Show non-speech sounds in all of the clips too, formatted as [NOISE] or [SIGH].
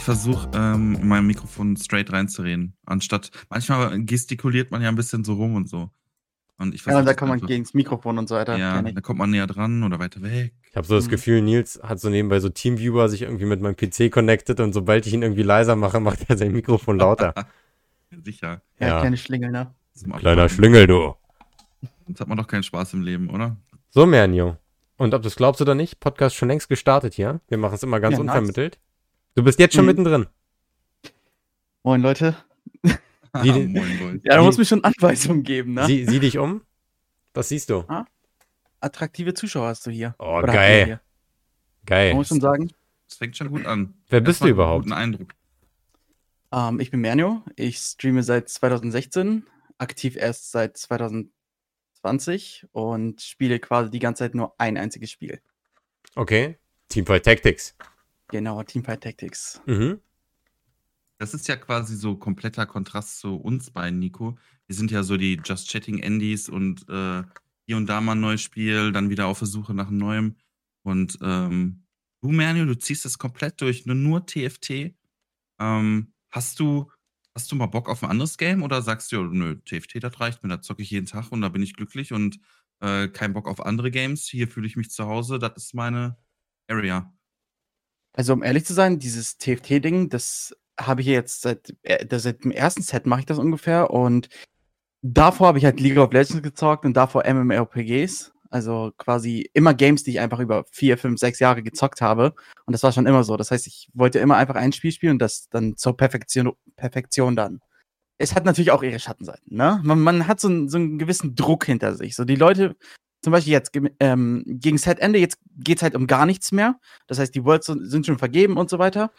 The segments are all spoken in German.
ich versuche ähm, in meinem Mikrofon straight reinzureden. Anstatt, manchmal gestikuliert man ja ein bisschen so rum und so. Und ich ja, und da kommt man gegen das Mikrofon und so weiter. Ja, da kommt man näher dran oder weiter weg. Ich habe so das mhm. Gefühl, Nils hat so nebenbei so Teamviewer sich irgendwie mit meinem PC connected und sobald ich ihn irgendwie leiser mache, [LAUGHS] macht er sein Mikrofon lauter. [LAUGHS] Sicher. Ja, ja, kleine Schlingel, ne? Kleiner Schlingel, du. Sonst hat man doch keinen Spaß im Leben, oder? So, Mernio. Und ob du es glaubst oder nicht, Podcast schon längst gestartet hier. Wir machen es immer ganz ja, unvermittelt. Nice. Du bist jetzt schon mhm. mittendrin. Moin, Leute. Die, [LAUGHS] moin, ja, da muss mir schon Anweisungen geben, ne? Sieh, sieh, dich um. Was siehst du? Ah, attraktive Zuschauer hast du hier. Oh, Oder geil. Geil. Man muss schon sagen. Das fängt schon gut an. Wer bist du überhaupt? Guten Eindruck. Ähm, ich bin Mernio. Ich streame seit 2016, aktiv erst seit 2020 und spiele quasi die ganze Zeit nur ein einziges Spiel. Okay. Teamfight Tactics. Genau, Teamfight Tactics. Mhm. Das ist ja quasi so kompletter Kontrast zu uns beiden, Nico. Wir sind ja so die Just Chatting Endies und äh, hier und da mal ein neues Spiel, dann wieder auf der Suche nach einem neuem. Und ähm, du, Mernio, du ziehst das komplett durch, nur, nur TFT. Ähm, hast du hast du mal Bock auf ein anderes Game oder sagst du, nö, TFT, das reicht mir, da zocke ich jeden Tag und da bin ich glücklich und äh, kein Bock auf andere Games. Hier fühle ich mich zu Hause, das ist meine Area. Also, um ehrlich zu sein, dieses TFT-Ding, das habe ich jetzt seit, äh, seit dem ersten Set mache ich das ungefähr und davor habe ich halt League of Legends gezockt und davor MMORPGs. Also quasi immer Games, die ich einfach über vier, fünf, sechs Jahre gezockt habe. Und das war schon immer so. Das heißt, ich wollte immer einfach ein Spiel spielen und das dann zur Perfektion, Perfektion dann. Es hat natürlich auch ihre Schattenseiten, ne? Man, man hat so, einen, so einen gewissen Druck hinter sich. So die Leute zum Beispiel jetzt ähm, gegen Setende, jetzt geht es halt um gar nichts mehr. Das heißt, die Worlds sind schon vergeben und so weiter.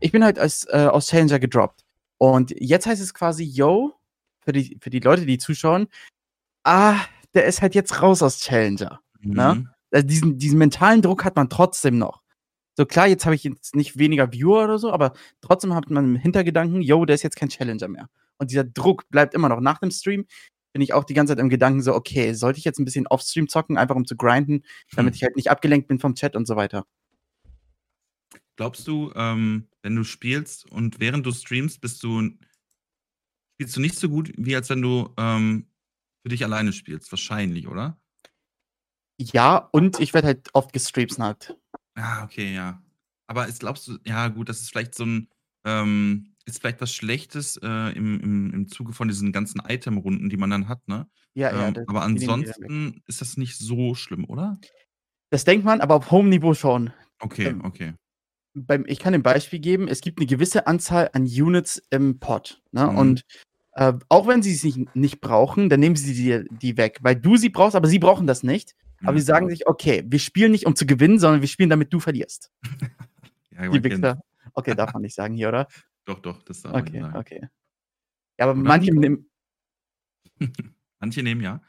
Ich bin halt als, äh, aus Challenger gedroppt. Und jetzt heißt es quasi, yo, für die, für die Leute, die zuschauen, ah, der ist halt jetzt raus aus Challenger. Ne? Mhm. Ne? Also diesen, diesen mentalen Druck hat man trotzdem noch. So klar, jetzt habe ich jetzt nicht weniger Viewer oder so, aber trotzdem hat man im Hintergedanken, yo, der ist jetzt kein Challenger mehr. Und dieser Druck bleibt immer noch. Nach dem Stream bin ich auch die ganze Zeit im Gedanken so, okay, sollte ich jetzt ein bisschen Offstream zocken, einfach um zu grinden, damit hm. ich halt nicht abgelenkt bin vom Chat und so weiter. Glaubst du, ähm, wenn du spielst und während du streamst, bist du spielst du nicht so gut, wie als wenn du ähm, für dich alleine spielst? Wahrscheinlich, oder? Ja, und ich werde halt oft gestreamsniped. Ah, okay, ja. Aber ist, glaubst du, ja gut, das ist vielleicht so ein, ähm, ist vielleicht was Schlechtes äh, im, im, im Zuge von diesen ganzen Item-Runden, die man dann hat, ne? Ja, ja. Ähm, aber ansonsten ist das nicht so schlimm, oder? Das denkt man, aber auf hohem Niveau schon. Okay, ähm, okay. Beim, ich kann ein Beispiel geben. Es gibt eine gewisse Anzahl an Units im Pod. Ne? Mhm. Und äh, auch wenn sie es nicht, nicht brauchen, dann nehmen sie die, die weg. Weil du sie brauchst, aber sie brauchen das nicht. Aber sie sagen sich, okay, wir spielen nicht, um zu gewinnen, sondern wir spielen, damit du verlierst. [LAUGHS] ja, die Wichser. Okay, darf man nicht sagen hier, oder? Doch, doch, das darf okay, man sagen. Okay, Ja, aber manche nehmen. [LAUGHS] manche nehmen ja.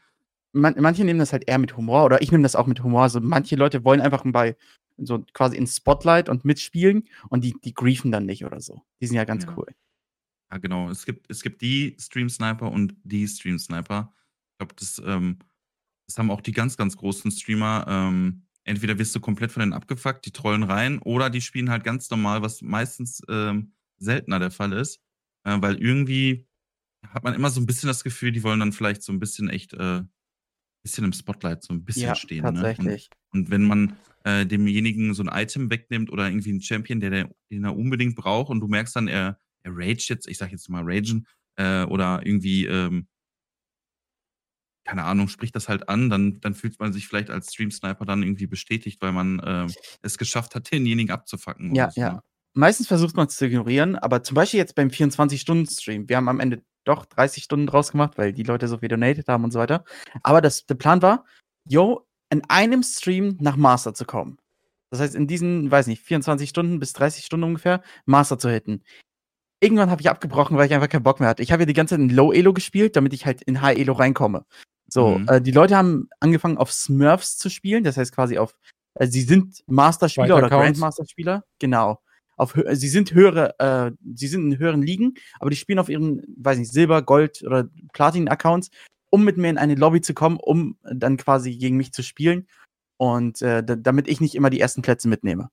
Man, manche nehmen das halt eher mit Humor oder ich nehme das auch mit Humor. Also manche Leute wollen einfach bei so quasi ins Spotlight und mitspielen und die, die griefen dann nicht oder so. Die sind ja ganz ja. cool. Ja, genau. Es gibt, es gibt die Stream Sniper und die Stream Sniper. Ich glaube, das, ähm, das haben auch die ganz, ganz großen Streamer. Ähm, entweder wirst du komplett von denen abgefuckt, die trollen rein, oder die spielen halt ganz normal, was meistens ähm, seltener der Fall ist, äh, weil irgendwie hat man immer so ein bisschen das Gefühl, die wollen dann vielleicht so ein bisschen echt äh, bisschen im Spotlight so ein bisschen ja, stehen. Tatsächlich. Ne? Und, und, wenn man äh, demjenigen so ein Item wegnimmt oder irgendwie einen Champion, der, der den er unbedingt braucht und du merkst dann, er, er rage jetzt, ich sag jetzt mal ragen, äh, oder irgendwie, ähm, keine Ahnung, spricht das halt an, dann, dann fühlt man sich vielleicht als Stream-Sniper dann irgendwie bestätigt, weil man äh, es geschafft hat, denjenigen abzufacken. Ja, so. ja. Meistens versucht man es zu ignorieren, aber zum Beispiel jetzt beim 24-Stunden-Stream, wir haben am Ende doch 30 Stunden draus gemacht, weil die Leute so viel donated haben und so weiter. Aber das, der Plan war, yo, in einem Stream nach Master zu kommen. Das heißt, in diesen, weiß nicht, 24 Stunden bis 30 Stunden ungefähr, Master zu hitten. Irgendwann habe ich abgebrochen, weil ich einfach keinen Bock mehr hatte. Ich habe ja die ganze Zeit in Low Elo gespielt, damit ich halt in High Elo reinkomme. So, mhm. äh, die Leute haben angefangen auf Smurfs zu spielen, das heißt quasi auf, äh, sie sind Master-Spieler oder Grandmaster-Spieler, genau auf sie sind höhere, äh, sie sind in höheren Ligen, aber die spielen auf ihren, weiß nicht, Silber, Gold oder Platin-Accounts, um mit mir in eine Lobby zu kommen, um dann quasi gegen mich zu spielen und äh, damit ich nicht immer die ersten Plätze mitnehme.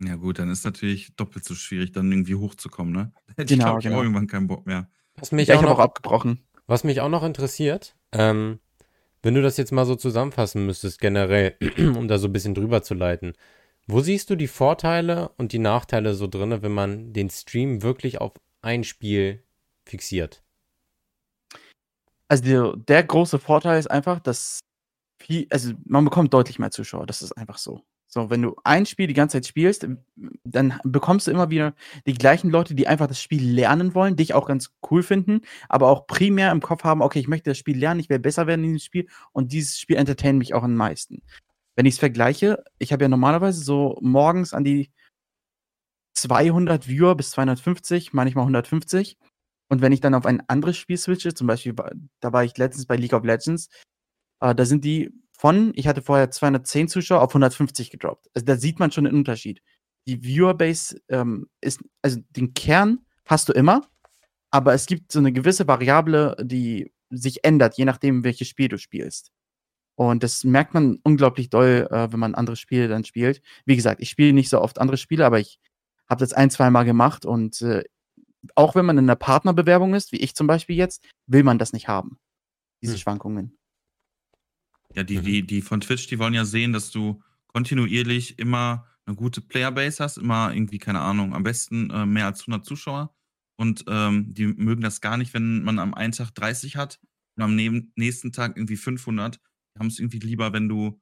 Ja gut, dann ist natürlich doppelt so schwierig, dann irgendwie hochzukommen, ne? Da [LAUGHS] hätte ich, Genau, glaube ich, genau. auch irgendwann keinen Bock mehr. Was mich, Ja, auch ich habe auch noch, abgebrochen. was mich auch noch interessiert, ähm, wenn du das jetzt mal so zusammenfassen müsstest, generell, [CLEARS THROAT] um da so ein bisschen drüber zu leiten. Wo siehst du die Vorteile und die Nachteile so drinne, wenn man den Stream wirklich auf ein Spiel fixiert? Also der, der große Vorteil ist einfach, dass viel, also man bekommt deutlich mehr Zuschauer. Das ist einfach so. So, wenn du ein Spiel die ganze Zeit spielst, ähm, dann bekommst du immer wieder die gleichen Leute, die einfach das Spiel lernen wollen, dich auch ganz cool finden, aber auch primär im Kopf haben, okay, ich möchte das Spiel lernen, ich will besser werden in diesem Spiel und dieses Spiel entertaint mich auch am meisten. Wenn ich es vergleiche, ich habe ja normalerweise so morgens an die 200 Viewer bis 250, manchmal 150. Und wenn ich dann auf ein anderes Spiel switche, zum Beispiel, bei- da war ich letztens bei League of Legends, äh, da sind die von, ich hatte vorher 210 Zuschauer auf 150 gedroppt. Also da sieht man schon den Unterschied. Die Viewerbase ähm, ist, also den Kern hast du immer, aber es gibt so eine gewisse Variable, die sich ändert, je nachdem, welches Spiel du spielst. Und das merkt man unglaublich doll, äh, wenn man andere Spiele dann spielt. Wie gesagt, ich spiele nicht so oft andere Spiele, aber ich habe das ein, zwei Mal gemacht und äh, auch wenn man in einer Partnerbewerbung ist, wie ich zum Beispiel jetzt, will man das nicht haben. Diese Hm. Schwankungen. Ja, die, Mhm. die, die von Twitch, die wollen ja sehen, dass du kontinuierlich immer eine gute Playerbase hast, immer irgendwie, keine Ahnung, am besten äh, mehr als 100 Zuschauer. Und ähm, die mögen das gar nicht, wenn man am einen Tag 30 hat und am nächsten Tag irgendwie 500. Haben es irgendwie lieber, wenn du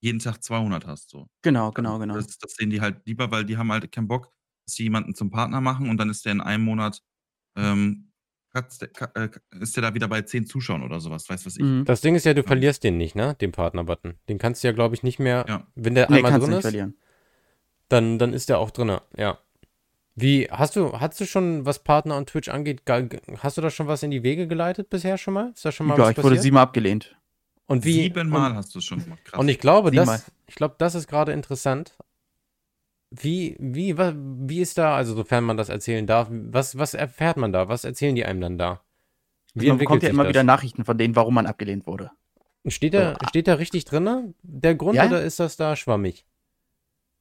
jeden Tag 200 hast. So. Genau, genau, genau. Das, das sehen die halt lieber, weil die haben halt keinen Bock, dass sie jemanden zum Partner machen und dann ist der in einem Monat, ähm, äh, ist der da wieder bei 10 Zuschauern oder sowas, weiß was ich. Mhm. Das Ding ist ja, du Ja. verlierst den nicht, ne? Den Partner-Button. Den kannst du ja, glaube ich, nicht mehr. Ja. Wenn der Nee, einmal kannst du drin nicht ist, verlieren. dann, dann ist der auch drin, ja. Wie, hast du, hast du schon, was Partner und Twitch angeht, hast du da schon was in die Wege geleitet bisher schon mal? Ist da schon mal Ja, was ich wurde passiert? siebenmal abgelehnt. Und wie, Siebenmal und, hast du es schon gemacht. Krass. und ich glaube, Siebenmal. das, ich glaube, das ist gerade interessant. Wie, wie, wie ist da, also sofern man das erzählen darf, was, was erfährt man da? Was erzählen die einem dann da? Wie man entwickelt bekommt ja immer das? wieder Nachrichten von denen, warum man abgelehnt wurde. Steht da, steht da richtig drin, der Grund, Ja. oder ist das da schwammig?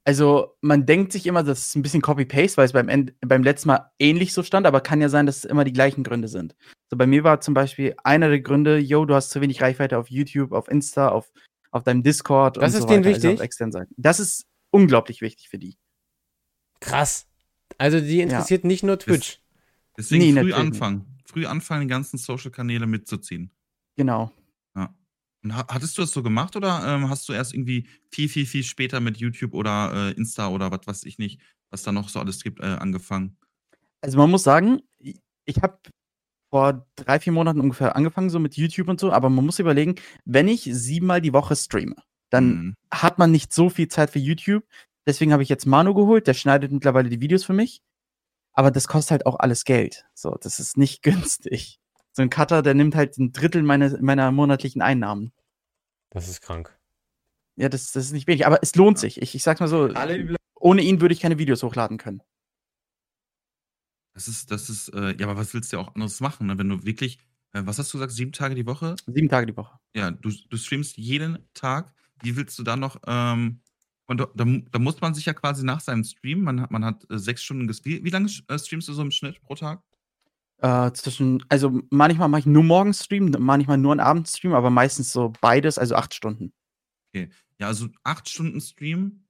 Also, man denkt sich immer, das ist ein bisschen Copy-Paste, weil es beim, End, beim letzten Mal ähnlich so stand, aber kann ja sein, dass es immer die gleichen Gründe sind. So, bei mir war zum Beispiel einer der Gründe, yo, du hast zu wenig Reichweite auf YouTube, auf Insta, auf, auf deinem Discord Das und ist so denen weiter, also wichtig? auf externen Seiten. Das ist unglaublich wichtig für die. Krass. Also die interessiert nicht nur Twitch. Deswegen Nee, früh nicht. anfangen. Früh anfangen, die ganzen Social-Kanäle mitzuziehen. Genau. Und ha hattest du das so gemacht oder ähm, hast du erst irgendwie viel, viel, viel später mit YouTube oder äh, Insta oder was weiß ich nicht, was da noch so alles gibt, äh, angefangen? Also man muss sagen, ich- ich habe vor drei, vier Monaten ungefähr angefangen, so mit YouTube und so, aber man muss überlegen, wenn ich siebenmal die Woche streame, dann Mhm. hat man nicht so viel Zeit für YouTube. Deswegen habe ich jetzt Manu geholt, der schneidet mittlerweile die Videos für mich. Aber das kostet halt auch alles Geld. So, das ist nicht [LAUGHS] günstig. So ein Cutter, der nimmt halt ein Drittel meiner, meiner monatlichen Einnahmen. Das ist krank. Ja, das, das ist nicht wenig, aber es lohnt sich. Ich, ich sag's mal so, ohne ihn würde ich keine Videos hochladen können. Das ist, das ist, äh, ja, aber was willst du ja auch anderes machen, ne? wenn du wirklich, äh, was hast du gesagt, sieben Tage die Woche? Sieben Tage die Woche. Ja, du, du streamst jeden Tag. Wie willst du dann noch, ähm, und da, da, mu- da muss man sich ja quasi nach seinem Stream, man hat, man hat äh, sechs Stunden gestreamt. Wie, wie lange äh, streamst du so im Schnitt pro Tag? Äh, zwischen, also manchmal mache ich nur morgens Stream, manchmal nur einen Abendstream, aber meistens so beides, also acht Stunden. Ja, also acht Stunden Stream.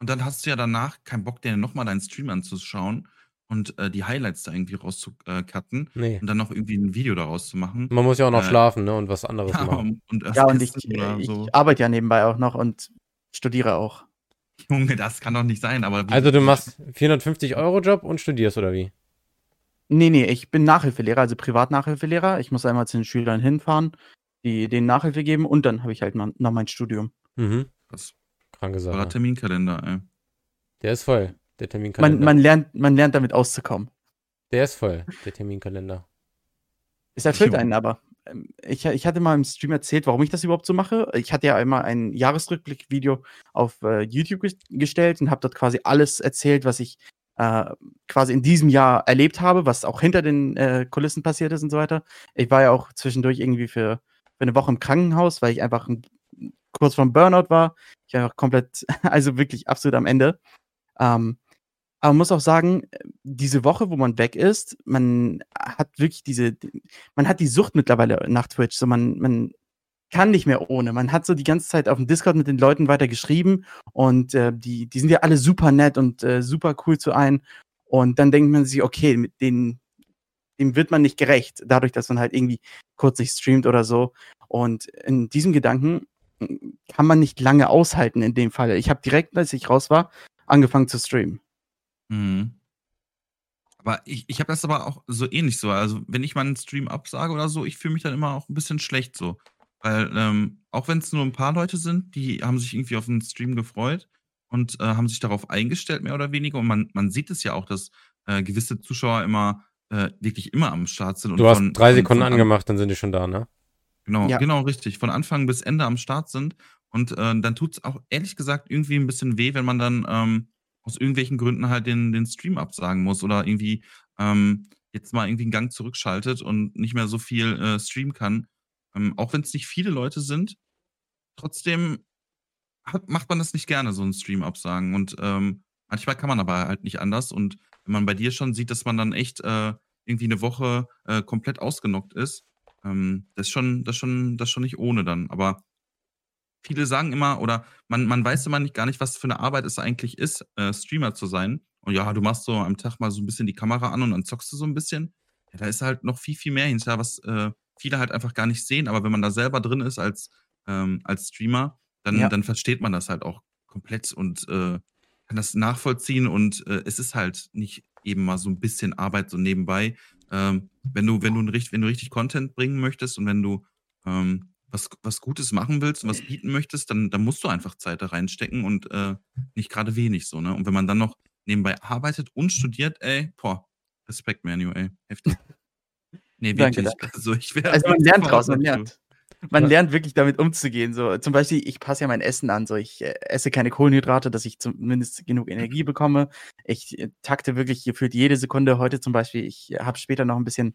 Und dann hast du ja danach keinen Bock, dir nochmal deinen Stream anzuschauen und äh, die Highlights da irgendwie rauszucutten Nee. und dann noch irgendwie ein Video daraus zu machen. Man muss ja auch noch Äh, schlafen, ne? Und was anderes Ja, machen. [LAUGHS] und, Ja, und ich, oder ich so. arbeite ja nebenbei auch noch und studiere auch. Junge, das kann doch nicht sein, aber Also du machst 450 Euro Job und studierst, oder wie? Nee, nee, ich bin Nachhilfelehrer, also Privatnachhilfelehrer. Ich muss einmal zu den Schülern hinfahren, die denen Nachhilfe geben und dann habe ich halt noch mein Studium. Mhm. Das Kranke Sache. Terminkalender, ey. Der ist voll, der Terminkalender. Man, man, lernt, man lernt damit auszukommen. der ist voll, der Terminkalender. Es erfüllt einen aber. Ähm, Ich, ich hatte mal im Stream erzählt, warum ich das überhaupt so mache. Ich hatte ja einmal ein Jahresrückblick-Video auf äh, YouTube ges- gestellt und habe dort quasi alles erzählt, was ich äh, quasi in diesem Jahr erlebt habe, was auch hinter den äh, Kulissen passiert ist und so weiter. Ich war ja auch zwischendurch irgendwie für, für eine Woche im Krankenhaus, weil ich einfach einen kurz vorm Burnout war. Ich war einfach komplett, [LAUGHS] also wirklich absolut am Ende. Ähm, aber man muss auch sagen, diese Woche, wo man weg ist, man hat wirklich diese, man hat die Sucht mittlerweile nach Twitch. So man, man kann nicht mehr ohne. Man hat so die ganze Zeit auf dem Discord mit den Leuten weiter geschrieben und äh, die, die sind ja alle super nett und äh, super cool zu einem. Und dann denkt man sich, okay, mit denen, dem wird man nicht gerecht, dadurch, dass man halt irgendwie kurz nicht streamt oder so. Und in diesem Gedanken hm, kann man nicht lange aushalten in dem Fall. Ich habe direkt, als ich raus war, angefangen zu streamen. Mhm. Aber ich, ich habe das aber auch so ähnlich so. Also, wenn ich mal einen Stream absage oder so, ich fühle mich dann immer auch ein bisschen schlecht so. Weil, ähm, auch wenn es nur ein paar Leute sind, die haben sich irgendwie auf den Stream gefreut und äh, haben sich darauf eingestellt, mehr oder weniger. Und man, man sieht es ja auch, dass äh, gewisse Zuschauer immer äh, wirklich immer am Start sind. du hast von, drei Sekunden von, von angemacht, dann sind die schon da, ne? Genau, ja. genau, richtig. Von Anfang bis Ende am Start sind. Und äh, dann tut es auch ehrlich gesagt irgendwie ein bisschen weh, wenn man dann ähm, aus irgendwelchen Gründen halt den, den Stream absagen muss oder irgendwie ähm, jetzt mal irgendwie einen Gang zurückschaltet und nicht mehr so viel äh, streamen kann. Ähm, auch wenn es nicht viele Leute sind, trotzdem hat, macht man das nicht gerne, so einen Stream absagen. Und ähm, manchmal kann man aber halt nicht anders. Und wenn man bei dir schon sieht, dass man dann echt äh, irgendwie eine Woche äh, komplett ausgenockt ist, ähm, das ist schon, das schon, das schon nicht ohne dann. Aber viele sagen immer, oder man, man weiß immer nicht gar nicht, was für eine Arbeit es eigentlich ist, äh, Streamer zu sein. Und ja, du machst so am Tag mal so ein bisschen die Kamera an und dann zockst du so ein bisschen. Ja, da ist halt noch viel, viel mehr hinter, was äh, viele halt einfach gar nicht sehen. Aber wenn man da selber drin ist als, ähm, als Streamer, dann, ja. dann versteht man das halt auch komplett und äh, kann das nachvollziehen. Und äh, es ist halt nicht eben mal so ein bisschen Arbeit so nebenbei. Ähm, wenn du, wenn du, wenn du richtig Content bringen möchtest und wenn du ähm, was, was Gutes machen willst und was bieten möchtest, dann, dann musst du einfach Zeit da reinstecken und äh, nicht gerade wenig so, ne? Und wenn man dann noch nebenbei arbeitet und studiert, ey, boah, Respekt, Manu, ey, heftig. [LAUGHS] Nee, wirklich. Danke, also, also man [LAUGHS] lernt draus, man lernt. Man ja. lernt wirklich damit umzugehen. So, zum Beispiel, ich passe ja mein Essen an. So, ich äh, esse keine Kohlenhydrate, dass ich zumindest genug Energie bekomme. Ich äh, takte wirklich gefühlt jede Sekunde. Heute zum Beispiel, ich habe später noch ein bisschen,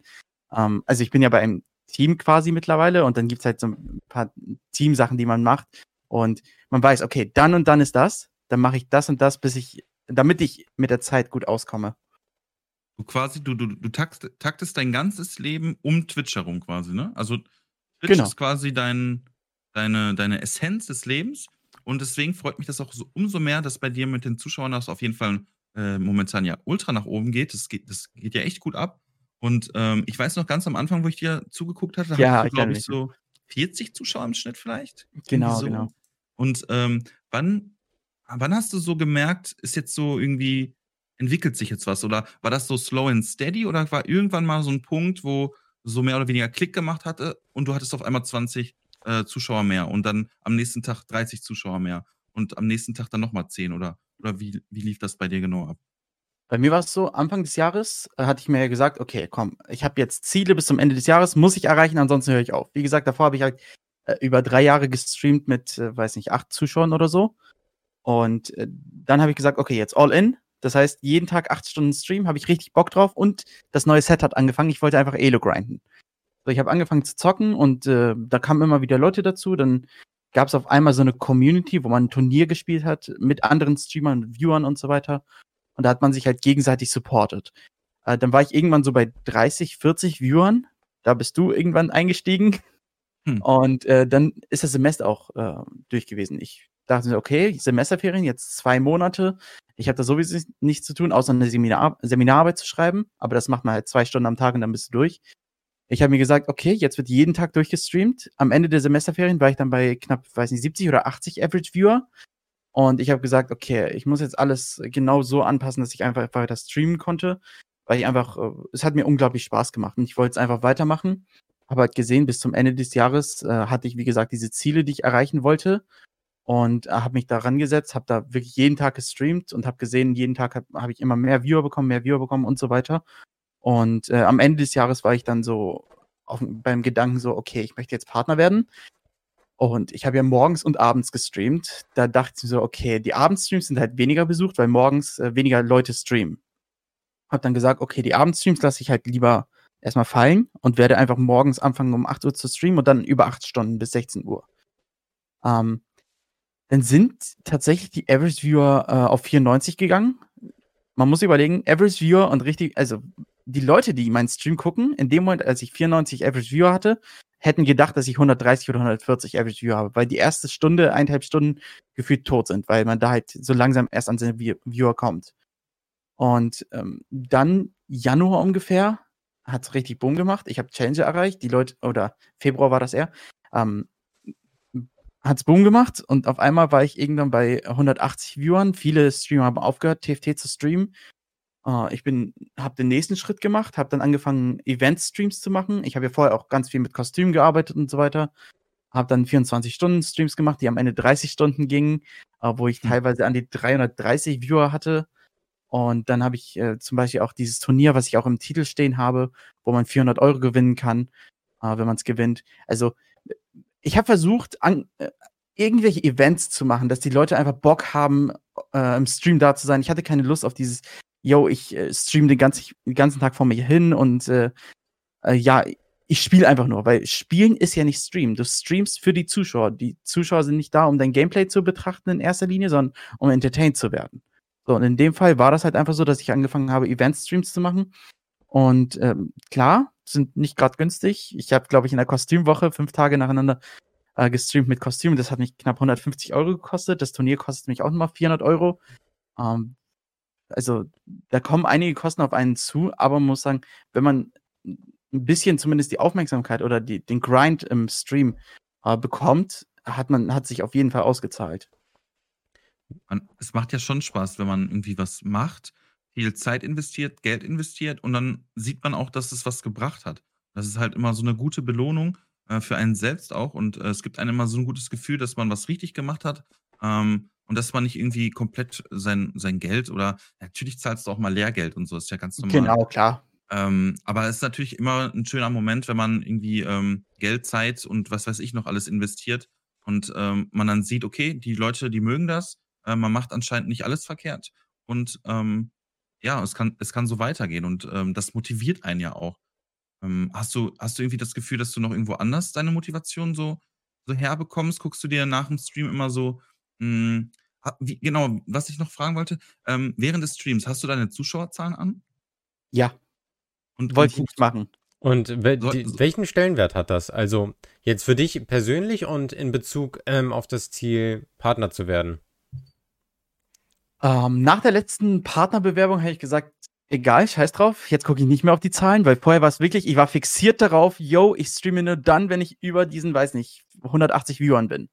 ähm, also ich bin ja bei einem Team quasi mittlerweile und dann gibt es halt so ein paar Teamsachen, die man macht. Und man weiß, okay, dann und dann ist das, dann mache ich das und das, bis ich, damit ich mit der Zeit gut auskomme. Du quasi, du, du, du taktest, taktest dein ganzes Leben um Twitch herum quasi, ne? Also Twitch genau. ist quasi dein, deine, deine Essenz des Lebens. Und deswegen freut mich das auch so, umso mehr, dass bei dir mit den Zuschauern das auf jeden Fall äh, momentan ja ultra nach oben geht. Das, geht. das geht ja echt gut ab. Und ähm, ich weiß noch ganz am Anfang, wo ich dir zugeguckt hatte, ja, hatte ich, glaube ich, so 40 Zuschauer im Schnitt vielleicht. Genau, so. genau. Und ähm, wann, wann hast du so gemerkt, ist jetzt so irgendwie, entwickelt sich jetzt was? Oder war das so slow and steady oder war irgendwann mal so ein Punkt, wo so mehr oder weniger Klick gemacht hatte und du hattest auf einmal 20 äh, Zuschauer mehr und dann am nächsten Tag 30 Zuschauer mehr und am nächsten Tag dann nochmal 10 oder, oder wie, wie lief das bei dir genau ab? Bei mir war es so, Anfang des Jahres äh, hatte ich mir gesagt, okay, komm, ich habe jetzt Ziele bis zum Ende des Jahres, muss ich erreichen, ansonsten höre ich auf. Wie gesagt, davor habe ich halt äh, über drei Jahre gestreamt mit, äh, weiß nicht, acht Zuschauern oder so. Und äh, dann habe ich gesagt, okay, jetzt all in. Das heißt, jeden Tag acht Stunden Stream, habe ich richtig Bock drauf und das neue Set hat angefangen. Ich wollte einfach Elo grinden. So, ich habe angefangen zu zocken und äh, da kamen immer wieder Leute dazu. Dann gab es auf einmal so eine Community, wo man ein Turnier gespielt hat mit anderen Streamern, Viewern und so weiter. Und da hat man sich halt gegenseitig supportet. Äh, dann war ich irgendwann so bei 30, 40 Viewern. Da bist du irgendwann eingestiegen. Hm. Und äh, dann ist das Semester auch äh, durch gewesen. Ich dachte mir, okay, Semesterferien, jetzt zwei Monate. Ich habe da sowieso nichts zu tun, außer eine Seminar Seminararbeit zu schreiben. Aber das macht man halt zwei Stunden am Tag und dann bist du durch. Ich habe mir gesagt, okay, jetzt wird jeden Tag durchgestreamt. Am Ende der Semesterferien war ich dann bei knapp, weiß nicht, 70 oder 80 Average Viewer. Und ich habe gesagt, okay, ich muss jetzt alles genau so anpassen, dass ich einfach weiter streamen konnte, weil ich einfach, äh, es hat mir unglaublich Spaß gemacht und ich wollte es einfach weitermachen. Habe halt gesehen, bis zum Ende des Jahres äh, hatte ich, wie gesagt, diese Ziele, die ich erreichen wollte und äh, habe mich da rangesetzt, habe da wirklich jeden Tag gestreamt und habe gesehen, jeden Tag habe hab ich immer mehr Viewer bekommen, mehr Viewer bekommen und so weiter. Und äh, am Ende des Jahres war ich dann so auf, beim Gedanken so, okay, ich möchte jetzt Partner werden. Und ich habe ja morgens und abends gestreamt. Da dachte ich mir so, okay, die Abendstreams sind halt weniger besucht, weil morgens äh, weniger Leute streamen. Hab dann gesagt, okay, die Abendstreams lasse ich halt lieber erstmal fallen und werde einfach morgens anfangen um 8 Uhr zu streamen und dann über 8 Stunden bis 16 Uhr. Ähm, dann sind tatsächlich die Average Viewer äh, auf 94 gegangen. Man muss überlegen, Average Viewer und richtig, also die Leute, die meinen Stream gucken, in dem Moment, als ich 94 Average Viewer hatte, hätten gedacht, dass ich 130 oder 140 Average Viewer habe, weil die erste Stunde, eineinhalb Stunden gefühlt tot sind, weil man da halt so langsam erst an seine Viewer kommt. Und ähm, dann Januar ungefähr hat es richtig Boom gemacht. Ich habe Challenger erreicht. Die Leute, oder Februar war das eher, ähm, hat es Boom gemacht und auf einmal war ich irgendwann bei 180 Viewern. Viele Streamer haben aufgehört, TFT zu streamen. Äh, ich bin, habe den nächsten Schritt gemacht, habe dann angefangen, Event-Streams zu machen. Ich habe ja vorher auch ganz viel mit Kostümen gearbeitet und so weiter. Habe dann 24-Stunden-Streams gemacht, die am Ende 30 Stunden gingen, äh, wo ich hm. teilweise an die 330 Viewer hatte. Und dann habe ich äh, zum Beispiel auch dieses Turnier, was ich auch im Titel stehen habe, wo man 400 Euro gewinnen kann, äh, wenn man es gewinnt. Also ich habe versucht, an, äh, irgendwelche Events zu machen, dass die Leute einfach Bock haben, äh, im Stream da zu sein. Ich hatte keine Lust auf dieses, yo, ich äh, stream den, ganz, den ganzen Tag vor mir hin und äh, äh, ja, ich spiele einfach nur, weil Spielen ist ja nicht Stream. Du streamst für die Zuschauer. Die Zuschauer sind nicht da, um dein Gameplay zu betrachten in erster Linie, sondern um entertained zu werden. So, und in dem Fall war das halt einfach so, dass ich angefangen habe, Event-Streams zu machen. Und ähm, klar, sind nicht gerade günstig. Ich habe, glaube ich, in der Kostümwoche fünf Tage nacheinander äh, gestreamt mit Kostüm. Das hat mich knapp 150 Euro gekostet. Das Turnier kostet mich auch nochmal 400 Euro. Ähm, also da kommen einige Kosten auf einen zu, aber man muss sagen, wenn man ein bisschen zumindest die Aufmerksamkeit oder die, den Grind im Stream äh, bekommt, hat man hat sich auf jeden Fall ausgezahlt es macht ja schon Spaß, wenn man irgendwie was macht, viel Zeit investiert, Geld investiert und dann sieht man auch, dass es was gebracht hat. Das ist halt immer so eine gute Belohnung äh, für einen selbst auch und äh, es gibt einem immer so ein gutes Gefühl, dass man was richtig gemacht hat ähm, und dass man nicht irgendwie komplett sein, sein Geld oder natürlich zahlst du auch mal Lehrgeld und so, ist ja ganz normal. Genau, klar. Ähm, aber es ist natürlich immer ein schöner Moment, wenn man irgendwie ähm, Geld, Zeit und was weiß ich noch alles investiert und ähm, man dann sieht, okay, die Leute, die mögen das äh, man macht anscheinend nicht alles verkehrt. Und ähm, ja, es kann, es kann so weitergehen. Und ähm, das motiviert einen ja auch. Ähm, hast, du, hast du irgendwie das Gefühl, dass du noch irgendwo anders deine Motivation so, so herbekommst? Guckst du dir nach dem Stream immer so, mh, hm, wie, genau, was ich noch fragen wollte, ähm, während des Streams, hast du deine Zuschauerzahlen an? Ja. Und wollte ich nicht machen. Und we die, welchen Stellenwert hat das? Also jetzt für dich persönlich und in Bezug ähm, auf das Ziel, Partner zu werden? Ähm, nach der letzten Partnerbewerbung habe ich gesagt, egal, scheiß drauf, jetzt gucke ich nicht mehr auf die Zahlen, weil vorher war es wirklich, ich war fixiert darauf, yo, ich streame nur dann, wenn ich über diesen, weiß nicht, 180 Viewern bin.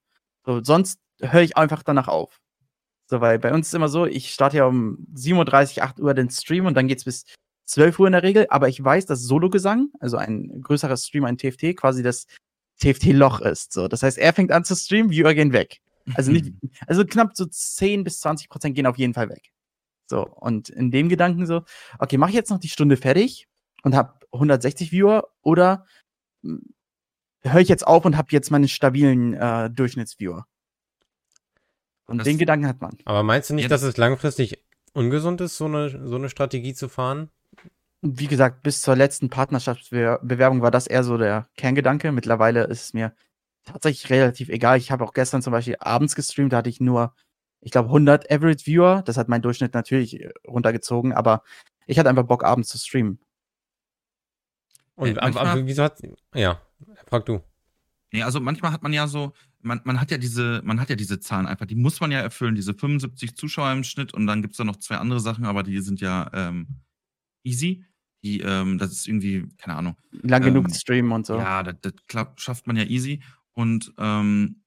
So, sonst höre ich einfach danach auf. So, weil bei uns ist immer so, ich starte ja um 7.30 Uhr, 8 Uhr den Stream und dann geht es bis 12 Uhr in der Regel, aber ich weiß, dass Solo-Gesang, also ein größerer Stream, ein TFT, quasi das TFT-Loch ist. So, das heißt, er fängt an zu streamen, Viewer gehen weg. Also nicht, also knapp so 10 bis 20 Prozent gehen auf jeden Fall weg. So, und in dem Gedanken so, okay, mache ich jetzt noch die Stunde fertig und habe 160 Viewer oder hm, höre ich jetzt auf und habe jetzt meine stabilen äh, Durchschnittsviewer? Und das, den Gedanken hat man. Aber meinst du nicht, ja, dass es langfristig ungesund ist, so eine, so eine Strategie zu fahren? Wie gesagt, bis zur letzten Partnerschaftsbewerbung war das eher so der Kerngedanke. Mittlerweile ist es mir tatsächlich relativ egal. Ich habe auch gestern zum Beispiel abends gestreamt, da hatte ich nur, ich glaube, 100 Average Viewer. Das hat mein Durchschnitt natürlich äh, runtergezogen, aber ich hatte einfach Bock, abends zu streamen. Und äh, aber, aber, wieso hat, ja, frag du. Nee, also manchmal hat man ja so, man, man hat ja diese, man hat ja diese Zahlen einfach, die muss man ja erfüllen, diese 75 Zuschauer im Schnitt und dann gibt es da noch zwei andere Sachen, aber die sind ja ähm, easy. Die, ähm, das ist irgendwie, keine Ahnung. Lang ähm, genug streamen und so. Ja, das, das klappt, schafft man ja easy. Und ähm,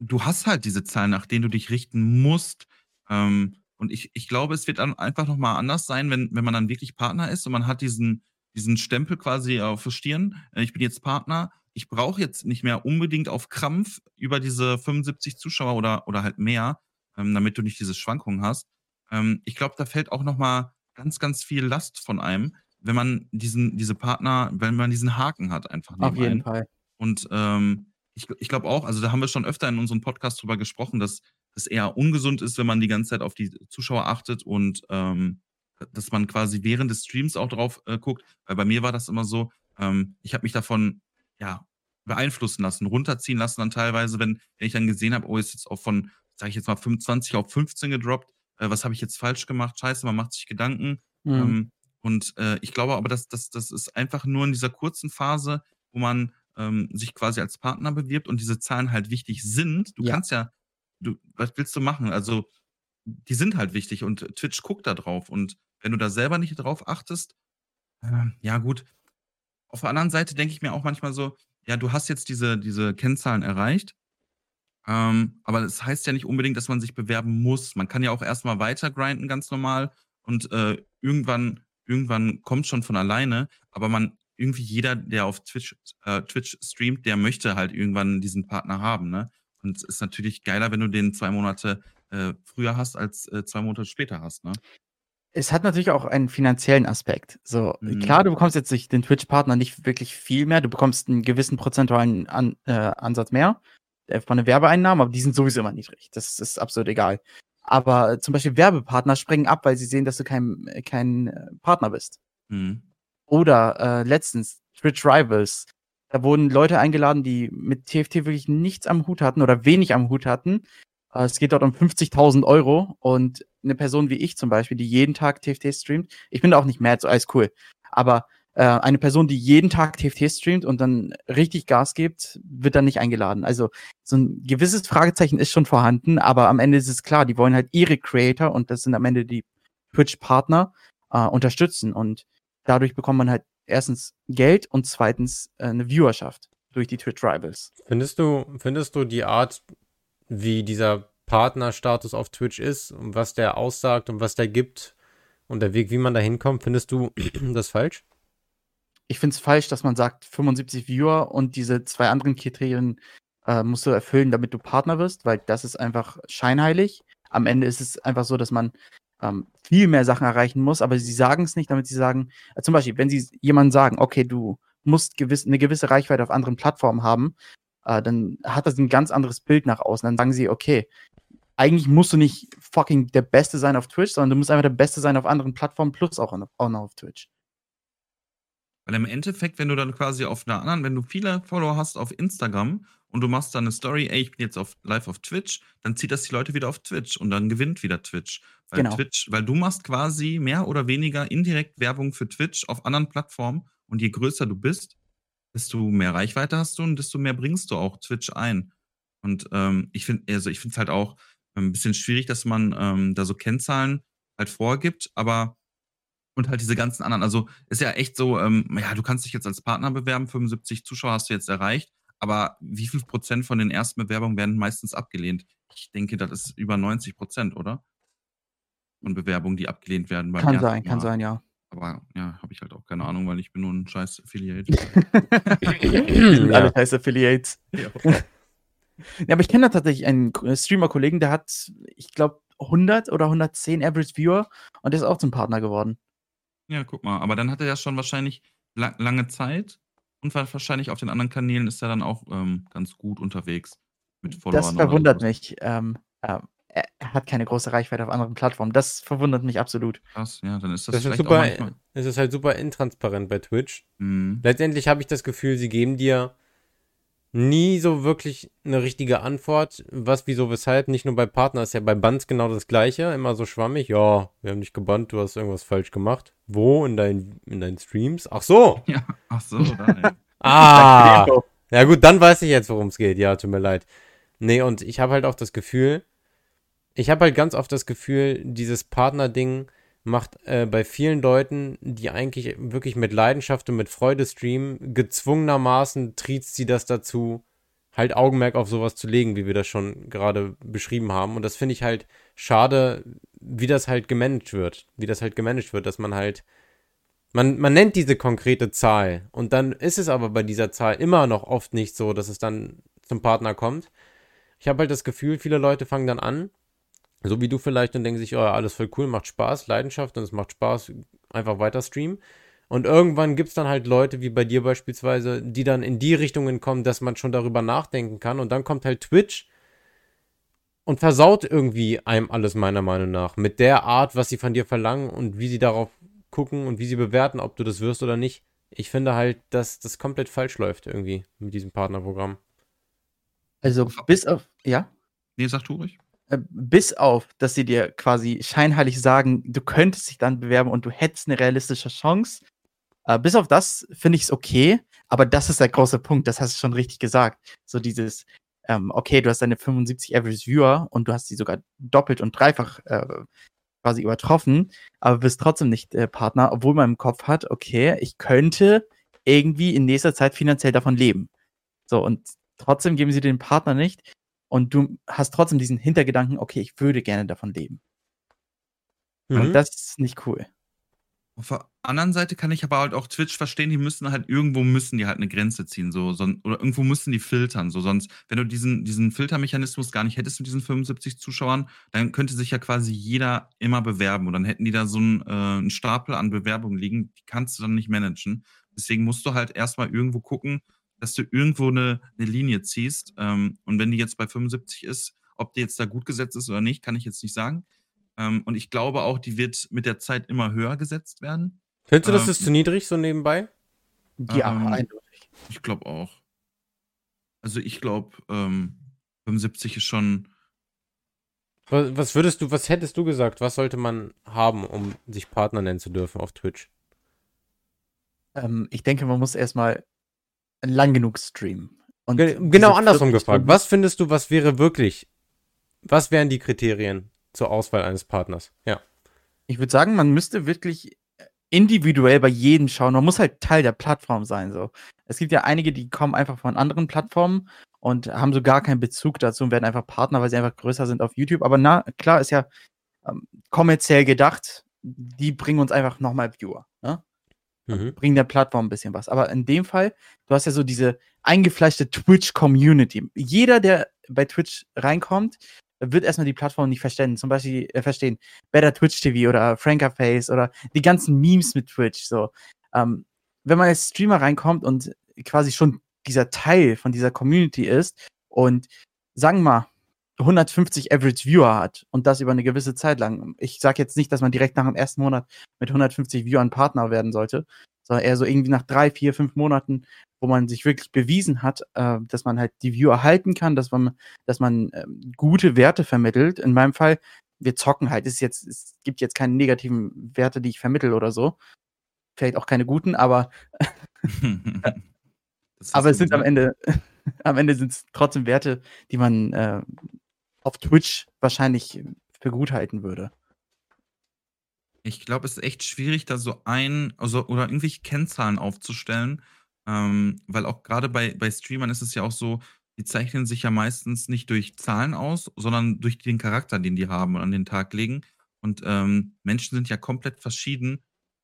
du hast halt diese Zahlen, nach denen du dich richten musst. Ähm, und ich, ich glaube, es wird dann einfach nochmal anders sein, wenn, wenn man dann wirklich Partner ist und man hat diesen, diesen Stempel quasi auf der Stirn. Äh, ich bin jetzt Partner. Ich brauche jetzt nicht mehr unbedingt auf Krampf über diese 75 Zuschauer oder, oder halt mehr, ähm, damit du nicht diese Schwankungen hast. Ähm, ich glaube, da fällt auch nochmal ganz, ganz viel Last von einem, wenn man diesen, diese Partner, wenn man diesen Haken hat, einfach. Auf jeden einen. Fall. Und ähm, ich, ich glaube auch, also da haben wir schon öfter in unserem Podcast drüber gesprochen, dass es eher ungesund ist, wenn man die ganze Zeit auf die Zuschauer achtet und ähm, dass man quasi während des Streams auch drauf äh, guckt. Weil bei mir war das immer so, ähm, ich habe mich davon ja beeinflussen lassen, runterziehen lassen dann teilweise, wenn, wenn ich dann gesehen habe, oh, ist jetzt auch von, sage ich jetzt mal, 25 auf 15 gedroppt, äh, was habe ich jetzt falsch gemacht? Scheiße, man macht sich Gedanken. Mhm. Ähm, und äh, ich glaube aber, dass das, das ist einfach nur in dieser kurzen Phase, wo man ähm, sich quasi als Partner bewirbt und diese Zahlen halt wichtig sind. Du Ja. kannst ja, du, was willst du machen? Also, die sind halt wichtig und Twitch guckt da drauf. Und wenn du da selber nicht drauf achtest, äh, ja gut. Auf der anderen Seite denke ich mir auch manchmal so, ja, du hast jetzt diese, diese Kennzahlen erreicht. Ähm, aber das heißt ja nicht unbedingt, dass man sich bewerben muss. Man kann ja auch erstmal weiter grinden, ganz normal. Und äh, irgendwann, irgendwann kommt schon von alleine. Aber man, irgendwie jeder, der auf Twitch, äh, Twitch streamt, der möchte halt irgendwann diesen Partner haben, ne? Und es ist natürlich geiler, wenn du den zwei Monate äh, früher hast, als äh, zwei Monate später hast, ne? Es hat natürlich auch einen finanziellen Aspekt. So, Mhm. klar, du bekommst jetzt durch den Twitch-Partner nicht wirklich viel mehr. Du bekommst einen gewissen prozentualen An äh, Ansatz mehr äh, von den Werbeeinnahmen, aber die sind sowieso immer niedrig. Das ist absolut egal. Aber zum Beispiel Werbepartner springen ab, weil sie sehen, dass du kein, kein äh, Partner bist. Mhm. Oder äh, letztens Twitch Rivals. Da wurden Leute eingeladen, die mit TFT wirklich nichts am Hut hatten oder wenig am Hut hatten. Äh, es geht dort um 50.000 Euro und eine Person wie ich zum Beispiel, die jeden Tag TFT streamt, ich bin da auch nicht mad, so alles cool. Aber äh, eine Person, die jeden Tag TFT streamt und dann richtig Gas gibt, wird dann nicht eingeladen. Also so ein gewisses Fragezeichen ist schon vorhanden, aber am Ende ist es klar, die wollen halt ihre Creator und das sind am Ende die Twitch-Partner äh, unterstützen und dadurch bekommt man halt erstens Geld und zweitens äh, eine Viewerschaft durch die Twitch Rivals. Findest du, findest du die Art, wie dieser Partnerstatus auf Twitch ist und was der aussagt und was der gibt und der Weg, wie man da hinkommt, findest du [CLEARS THROAT] das falsch? Ich finde es falsch, dass man sagt, 75 Viewer und diese zwei anderen Kriterien äh, musst du erfüllen, damit du Partner wirst, weil das ist einfach scheinheilig. Am Ende ist es einfach so, dass man ähm, viel mehr Sachen erreichen muss, aber sie sagen es nicht, damit sie sagen, äh, zum Beispiel, wenn sie jemandem sagen, okay, du musst gewiss, eine gewisse Reichweite auf anderen Plattformen haben, äh, dann hat das ein ganz anderes Bild nach außen. Dann sagen sie, okay, eigentlich musst du nicht fucking der Beste sein auf Twitch, sondern du musst einfach der Beste sein auf anderen Plattformen plus auch, an- auch noch auf Twitch. Weil im Endeffekt, wenn du dann quasi auf einer anderen, wenn du viele Follower hast auf Instagram und du machst dann eine Story, ey, ich bin jetzt auf, live auf Twitch, dann zieht das die Leute wieder auf Twitch und dann gewinnt wieder Twitch. Weil Genau. Twitch, weil du machst quasi mehr oder weniger indirekt Werbung für Twitch auf anderen Plattformen und je größer du bist, desto mehr Reichweite hast du und desto mehr bringst du auch Twitch ein. Und ähm, ich finde, also ich finde es halt auch ein bisschen schwierig, dass man ähm, da so Kennzahlen halt vorgibt, aber und halt diese ganzen anderen, also ist ja echt so, ähm, ja, du kannst dich jetzt als Partner bewerben, 75 Zuschauer hast du jetzt erreicht, aber wie viel Prozent von den ersten Bewerbungen werden meistens abgelehnt? Ich denke, das ist über 90 Prozent, oder? Von Bewerbungen, die abgelehnt werden. Kann sein, kann sein, ja. Aber ja, habe ich halt auch keine Ahnung, weil ich bin nur ein scheiß Affiliate. [LAUGHS] Wir sind Ja. alle scheiß Affiliates. ja. [LAUGHS] Ja, aber ich kenne da tatsächlich einen K- Streamer-Kollegen, der hat, ich glaube, 100 oder 110 Average Viewer und der ist auch zum Partner geworden. Ja, guck mal, aber dann hat er ja schon wahrscheinlich la lange Zeit und wa- wahrscheinlich auf den anderen Kanälen ist er dann auch ähm, ganz gut unterwegs mit Followern. Das verwundert mich. Ähm, äh, er, hat keine große Reichweite auf anderen Plattformen. Das verwundert mich absolut. Krass, ja, dann ist das, Das ist vielleicht auch super, manchmal. es ist halt super intransparent bei Twitch. Mhm. Letztendlich habe ich das Gefühl, sie geben dir nie so wirklich eine richtige Antwort. Was, wieso, weshalb. Nicht nur bei Partner ist ja bei Bands genau das Gleiche. Immer so schwammig. Ja, wir haben dich gebannt, du hast irgendwas falsch gemacht. Wo? In, dein, in deinen Streams? Ach so. [LAUGHS] Ja, ach so, [LAUGHS] Ah. Ja gut, dann weiß ich jetzt, worum es geht. Ja, tut mir leid. Nee, und ich habe halt auch das Gefühl, ich habe halt ganz oft das Gefühl, dieses Partner-Ding macht äh, bei vielen Leuten, die eigentlich wirklich mit Leidenschaft und mit Freude streamen, gezwungenermaßen triezt sie das dazu, halt Augenmerk auf sowas zu legen, wie wir das schon gerade beschrieben haben. Und das finde ich halt schade, wie das halt gemanagt wird. Wie das halt gemanagt wird, dass man halt man, man nennt diese konkrete Zahl und dann ist es aber bei dieser Zahl immer noch oft nicht so, dass es dann zum Partner kommt. Ich habe halt das Gefühl, viele Leute fangen dann an, so wie du vielleicht, und denken sich, oh, ja, alles voll cool, macht Spaß, Leidenschaft und es macht Spaß, einfach weiter streamen. Und irgendwann gibt es dann halt Leute, wie bei dir beispielsweise, die dann in die Richtungen kommen, dass man schon darüber nachdenken kann. Und dann kommt halt Twitch und versaut irgendwie einem alles meiner Meinung nach. Mit der Art, was sie von dir verlangen und wie sie darauf gucken und wie sie bewerten, ob du das wirst oder nicht. ich finde halt, dass das komplett falsch läuft irgendwie mit diesem Partnerprogramm. Also bis auf, ja? Nee, sag du ruhig. Äh, bis auf, dass sie dir quasi scheinheilig sagen, du könntest dich dann bewerben und du hättest eine realistische Chance. Äh, bis auf das finde ich es okay, aber das ist der große Punkt, das hast du schon richtig gesagt. So dieses, ähm, okay, du hast deine 75 Average Viewer und du hast sie sogar doppelt und dreifach äh, quasi übertroffen, aber bist trotzdem nicht äh, Partner, obwohl man im Kopf hat, okay, ich könnte irgendwie in nächster Zeit finanziell davon leben. So, und trotzdem geben sie den Partner nicht und du hast trotzdem diesen Hintergedanken, okay, ich würde gerne davon leben. Mhm. Und das ist nicht cool. Auf der anderen Seite kann ich aber halt auch Twitch verstehen, die müssen halt irgendwo müssen die halt eine Grenze ziehen, so, so oder irgendwo müssen die filtern, so sonst, wenn du diesen, diesen Filtermechanismus gar nicht hättest mit diesen 75 Zuschauern, dann könnte sich ja quasi jeder immer bewerben und dann hätten die da so einen, äh, einen Stapel an Bewerbungen liegen, die kannst du dann nicht managen. Deswegen musst du halt erstmal irgendwo gucken, dass du irgendwo eine, eine Linie ziehst. Ähm, und wenn die jetzt bei 75 ist, ob die jetzt da gut gesetzt ist oder nicht, kann ich jetzt nicht sagen. Ähm, und ich glaube auch, die wird mit der Zeit immer höher gesetzt werden. Findest du, das ähm, ist zu niedrig so nebenbei? Ja, ähm, eindeutig. Ich glaube auch. Also ich glaube, 75 ist schon. Was würdest du, was hättest du gesagt? Was sollte man haben, um sich Partner nennen zu dürfen auf Twitch? Ähm, ich denke, man muss erstmal lang genug streamen. Und genau andersrum gefragt. Was findest du, was wäre wirklich? Was wären die Kriterien? zur Auswahl eines Partners. Ja. Ich würde sagen, man müsste wirklich individuell bei jedem schauen. Man muss halt Teil der Plattform sein. So. Es gibt ja einige, die kommen einfach von anderen Plattformen und haben so gar keinen Bezug dazu und werden einfach Partner, weil sie einfach größer sind auf YouTube. Aber na, klar, ist ja ähm, kommerziell gedacht, die bringen uns einfach nochmal Viewer. Ne? Mhm. Bringen der Plattform ein bisschen was. Aber in dem Fall, du hast ja so diese eingefleischte Twitch-Community. Jeder, der bei Twitch reinkommt, wird erstmal die Plattform nicht verstehen. Zum Beispiel äh, verstehen Better Twitch TV oder Franker Face oder die ganzen Memes mit Twitch. So, ähm, wenn man als Streamer reinkommt und quasi schon dieser Teil von dieser Community ist und sagen wir mal 150 Average Viewer hat und das über eine gewisse Zeit lang. Ich sage jetzt nicht, dass man direkt nach dem ersten Monat mit 150 Viewern Partner werden sollte, sondern eher so irgendwie nach drei, vier, fünf Monaten wo man sich wirklich bewiesen hat, äh, dass man halt die Viewer halten kann, dass man, dass man äh, gute Werte vermittelt. In meinem Fall, wir zocken halt. Es, ist jetzt, es gibt jetzt keine negativen Werte, die ich vermittel oder so. Vielleicht auch keine guten, aber, [LAUGHS] aber es sind [LAUGHS] am Ende, am Ende sind es trotzdem Werte, die man äh, auf Twitch wahrscheinlich für gut halten würde. Ich glaube, es ist echt schwierig, da so ein, also oder irgendwelche Kennzahlen aufzustellen, ähm, weil auch gerade bei, bei Streamern ist es ja auch so, die zeichnen sich ja meistens nicht durch Zahlen aus, sondern durch den Charakter, den die haben und an den Tag legen. Und ähm, Menschen sind ja komplett verschieden.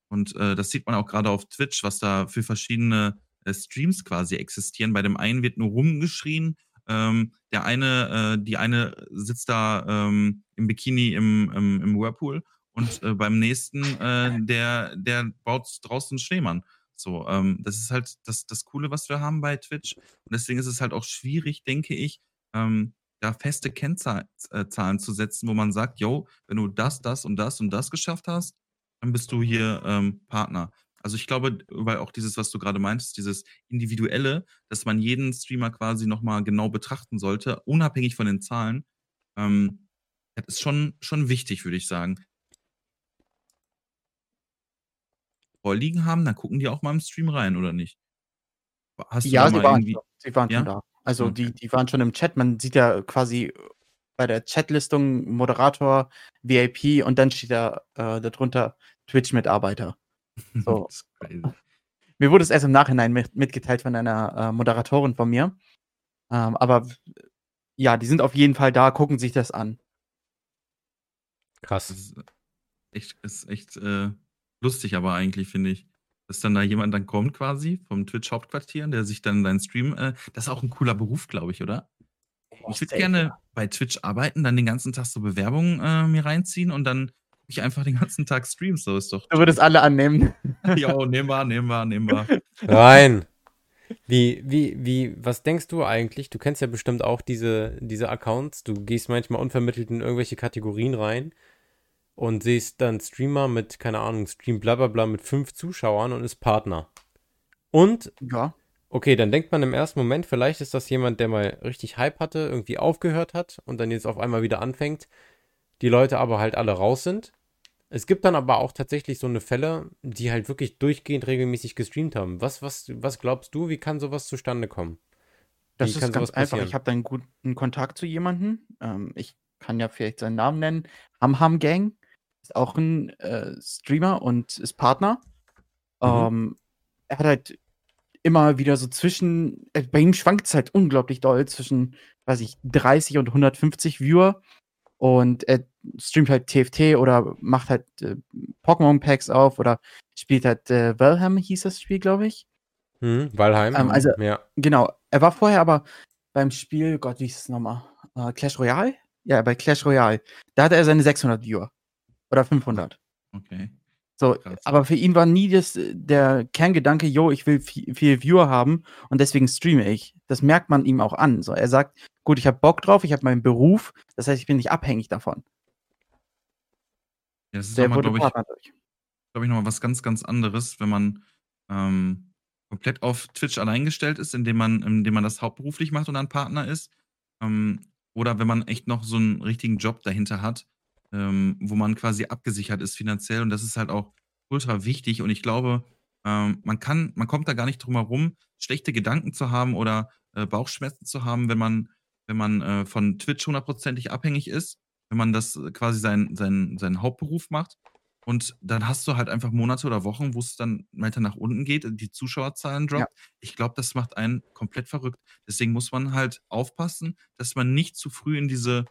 Und äh, das sieht man auch gerade auf Twitch, was da für verschiedene äh, Streams quasi existieren. Bei dem einen wird nur rumgeschrien. Ähm, der eine, äh, die eine sitzt da ähm, im Bikini im, im, im Whirlpool und äh, beim nächsten, äh, der, der baut draußen Schneemann. So, ähm, das ist halt das, das Coole, was wir haben bei Twitch. Und deswegen ist es halt auch schwierig, denke ich, ähm, da feste Kennzahlen zu setzen, wo man sagt, yo, wenn du das, das und das und das geschafft hast, dann bist du hier ähm, Partner. Also ich glaube, weil auch dieses, was du gerade meintest, dieses Individuelle, dass man jeden Streamer quasi nochmal genau betrachten sollte, unabhängig von den Zahlen, ähm, das ist schon, schon wichtig, würde ich sagen. vorliegen haben, dann gucken die auch mal im Stream rein, oder nicht? Hast ja, sie waren, schon, sie waren ja? schon da. Also okay. die, die waren schon im Chat. Man sieht ja quasi bei der Chatlistung Moderator, VIP und dann steht da äh, darunter Twitch-Mitarbeiter. [LAUGHS] So. mir wurde es erst im Nachhinein mit, mitgeteilt von einer äh, Moderatorin von mir. Ähm, aber ja, die sind auf jeden Fall da, gucken sich das an. Krass. Das ist echt, ist echt äh, lustig aber eigentlich, finde ich. Dass dann da jemand dann kommt quasi vom Twitch-Hauptquartier, der sich dann deinen Stream, äh, das ist auch ein cooler Beruf, glaube ich, oder? Ich würde gerne bei Twitch arbeiten, dann den ganzen Tag so Bewerbungen äh, mir reinziehen und dann ich einfach den ganzen Tag Streams. So ist doch. Du würdest alle annehmen. [LAUGHS] ja, nehmen wir, nehmen wir, nehmen wir. Rein. Wie, wie, wie, was denkst du eigentlich? Du kennst ja bestimmt auch diese, diese Accounts. Du gehst manchmal unvermittelt in irgendwelche Kategorien rein und siehst dann Streamer mit, keine Ahnung, Stream blablabla mit fünf Zuschauern und ist Partner. Und, Ja. okay, dann denkt man im ersten Moment, vielleicht ist das jemand, der mal richtig Hype hatte, irgendwie aufgehört hat und dann jetzt auf einmal wieder anfängt, die Leute aber halt alle raus sind. Es gibt dann aber auch tatsächlich so eine Fälle, die halt wirklich durchgehend regelmäßig gestreamt haben. Was, was, was glaubst du, wie kann sowas zustande kommen? Das Wie ist ganz einfach. passieren? Ich habe da einen guten Kontakt zu jemandem. Ähm, ich kann ja vielleicht seinen Namen nennen. Hamham Gang ist auch ein äh, Streamer und ist Partner. Mhm. Ähm, er hat halt immer wieder so zwischen, äh, bei ihm schwankt es halt unglaublich doll zwischen, weiß ich, 30 und 150 Viewer. Und er streamt halt TFT oder macht halt äh, Pokémon-Packs auf oder spielt halt äh, Valheim, hieß das Spiel, glaube ich. Hm, Valheim. Ähm, also- ja. Genau, er war vorher aber beim Spiel, Gott, wie hieß es nochmal? Äh, Clash Royale? Ja, bei Clash Royale. Da hatte er seine 600 Viewer. Oder 500. Okay. So, Krass. aber für ihn war nie das, der Kerngedanke, yo, ich will viel, viel Viewer haben und deswegen streame ich. Das merkt man ihm auch an. So, er sagt, gut, ich habe Bock drauf, ich habe meinen Beruf, das heißt, ich bin nicht abhängig davon. Ja, das ist nochmal, glaube ich, glaube ich, nochmal was ganz, ganz anderes, wenn man ähm, komplett auf Twitch allein gestellt ist, indem man, indem man das hauptberuflich macht und dann Partner ist. Ähm, oder wenn man echt noch so einen richtigen Job dahinter hat, ähm, wo man quasi abgesichert ist finanziell. Und das ist halt auch ultra wichtig. Und ich glaube, ähm, man kann, man kommt da gar nicht drum herum, schlechte Gedanken zu haben oder äh, Bauchschmerzen zu haben, wenn man, wenn man äh, von Twitch hundertprozentig abhängig ist, wenn man das äh, quasi sein, sein, seinen Hauptberuf macht. Und dann hast du halt einfach Monate oder Wochen, wo es dann weiter nach unten geht, die Zuschauerzahlen droppt. Ich glaube, das macht einen komplett verrückt. Deswegen muss man halt aufpassen, dass man nicht zu früh in diese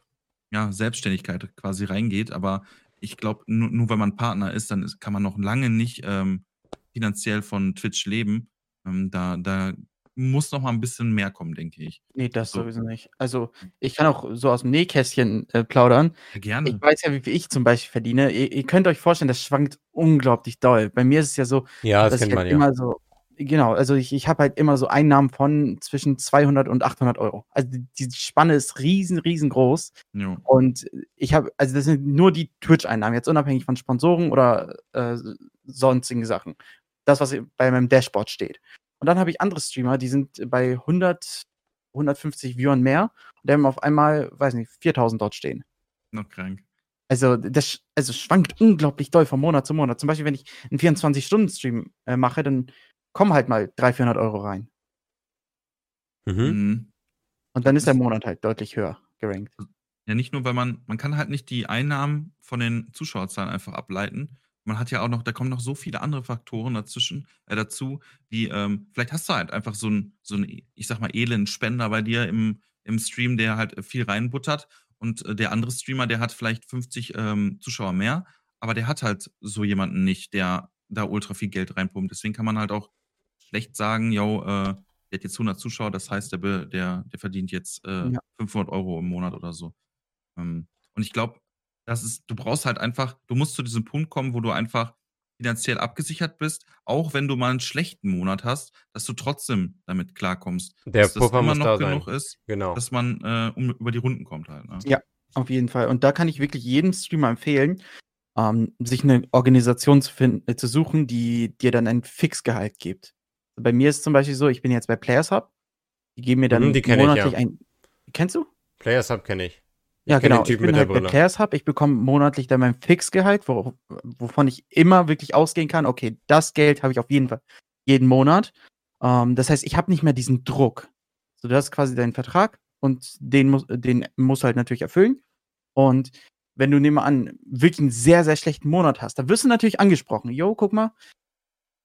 ja, Selbstständigkeit quasi reingeht. Aber ich glaube, nur, nur weil man Partner ist, dann ist, kann man noch lange nicht ähm, finanziell von Twitch leben. Ähm, da, da muss noch mal ein bisschen mehr kommen, denke ich. Nee, das So. sowieso nicht. Also, ich kann auch so aus dem Nähkästchen äh, plaudern. Ja, gerne. Ich weiß ja, wie viel ich zum Beispiel verdiene. Ihr, ihr könnt euch vorstellen, das schwankt unglaublich doll. Bei mir ist es ja so, Ja, das dass kennt ich man halt ja. immer so, genau, also ich, ich habe halt immer so Einnahmen von zwischen 200 und 800 Euro. Also die, die Spanne ist riesen, riesengroß. Jo. Und ich habe, also das sind nur die Twitch-Einnahmen, jetzt unabhängig von Sponsoren oder äh, sonstigen Sachen. Das, was bei meinem Dashboard steht. Und dann habe ich andere Streamer, die sind bei 100, 150 Viewern mehr und die haben auf einmal, weiß nicht, 4000 dort stehen. Noch krank. Also das also schwankt unglaublich doll von Monat zu Monat. Zum Beispiel, wenn ich einen 24-Stunden-Stream äh, mache, dann kommen halt mal 300, 400 Euro rein. Mhm. Mhm. Und dann ist der Monat halt deutlich höher gerankt. Ja, nicht nur, weil man, man kann halt nicht die Einnahmen von den Zuschauerzahlen einfach ableiten. Man hat ja auch noch, da kommen noch so viele andere Faktoren dazwischen, äh, dazu, wie, ähm, vielleicht hast du halt einfach so einen, so einen, ich sag mal, elenden Spender bei dir im, im Stream, der halt äh, viel reinbuttert. Und äh, der andere Streamer, der hat vielleicht 50 ähm, Zuschauer mehr, aber der hat halt so jemanden nicht, der da ultra viel Geld reinpumpt. Deswegen kann man halt auch schlecht sagen, yo, äh, der hat jetzt 100 Zuschauer, das heißt, der, der, der verdient jetzt äh, Ja. 500 Euro im Monat oder so. Ähm, und ich glaube, das ist, du brauchst halt einfach, du musst zu diesem Punkt kommen, wo du einfach finanziell abgesichert bist, auch wenn du mal einen schlechten Monat hast, dass du trotzdem damit klarkommst. Der dass das Puffer immer muss noch da genug sein. ist, Genau. dass man äh, um, über die Runden kommt halt. Ne? Ja. Auf jeden Fall. Und da kann ich wirklich jedem Streamer empfehlen, ähm, sich eine Organisation zu finden, äh, zu suchen, die dir dann ein Fixgehalt gibt. Bei mir ist es zum Beispiel so, ich bin jetzt bei Players Hub. Die geben mir dann die kenn ich, monatlich ja. ein. Kennst du? Players Hub kenne ich. Ja, kenn den genau. Ich Typen bin halt bei. Players Hub. Ich bekomme monatlich dann mein Fixgehalt, wo, wovon ich immer wirklich ausgehen kann. Okay, das Geld habe ich auf jeden Fall jeden Monat. Ähm, das heißt, ich habe nicht mehr diesen Druck. So, du hast quasi deinen Vertrag und den muss, den musst du halt natürlich erfüllen. Und wenn du, nehmen wir an, wirklich einen sehr, sehr schlechten Monat hast, da wirst du natürlich angesprochen. Jo, guck mal,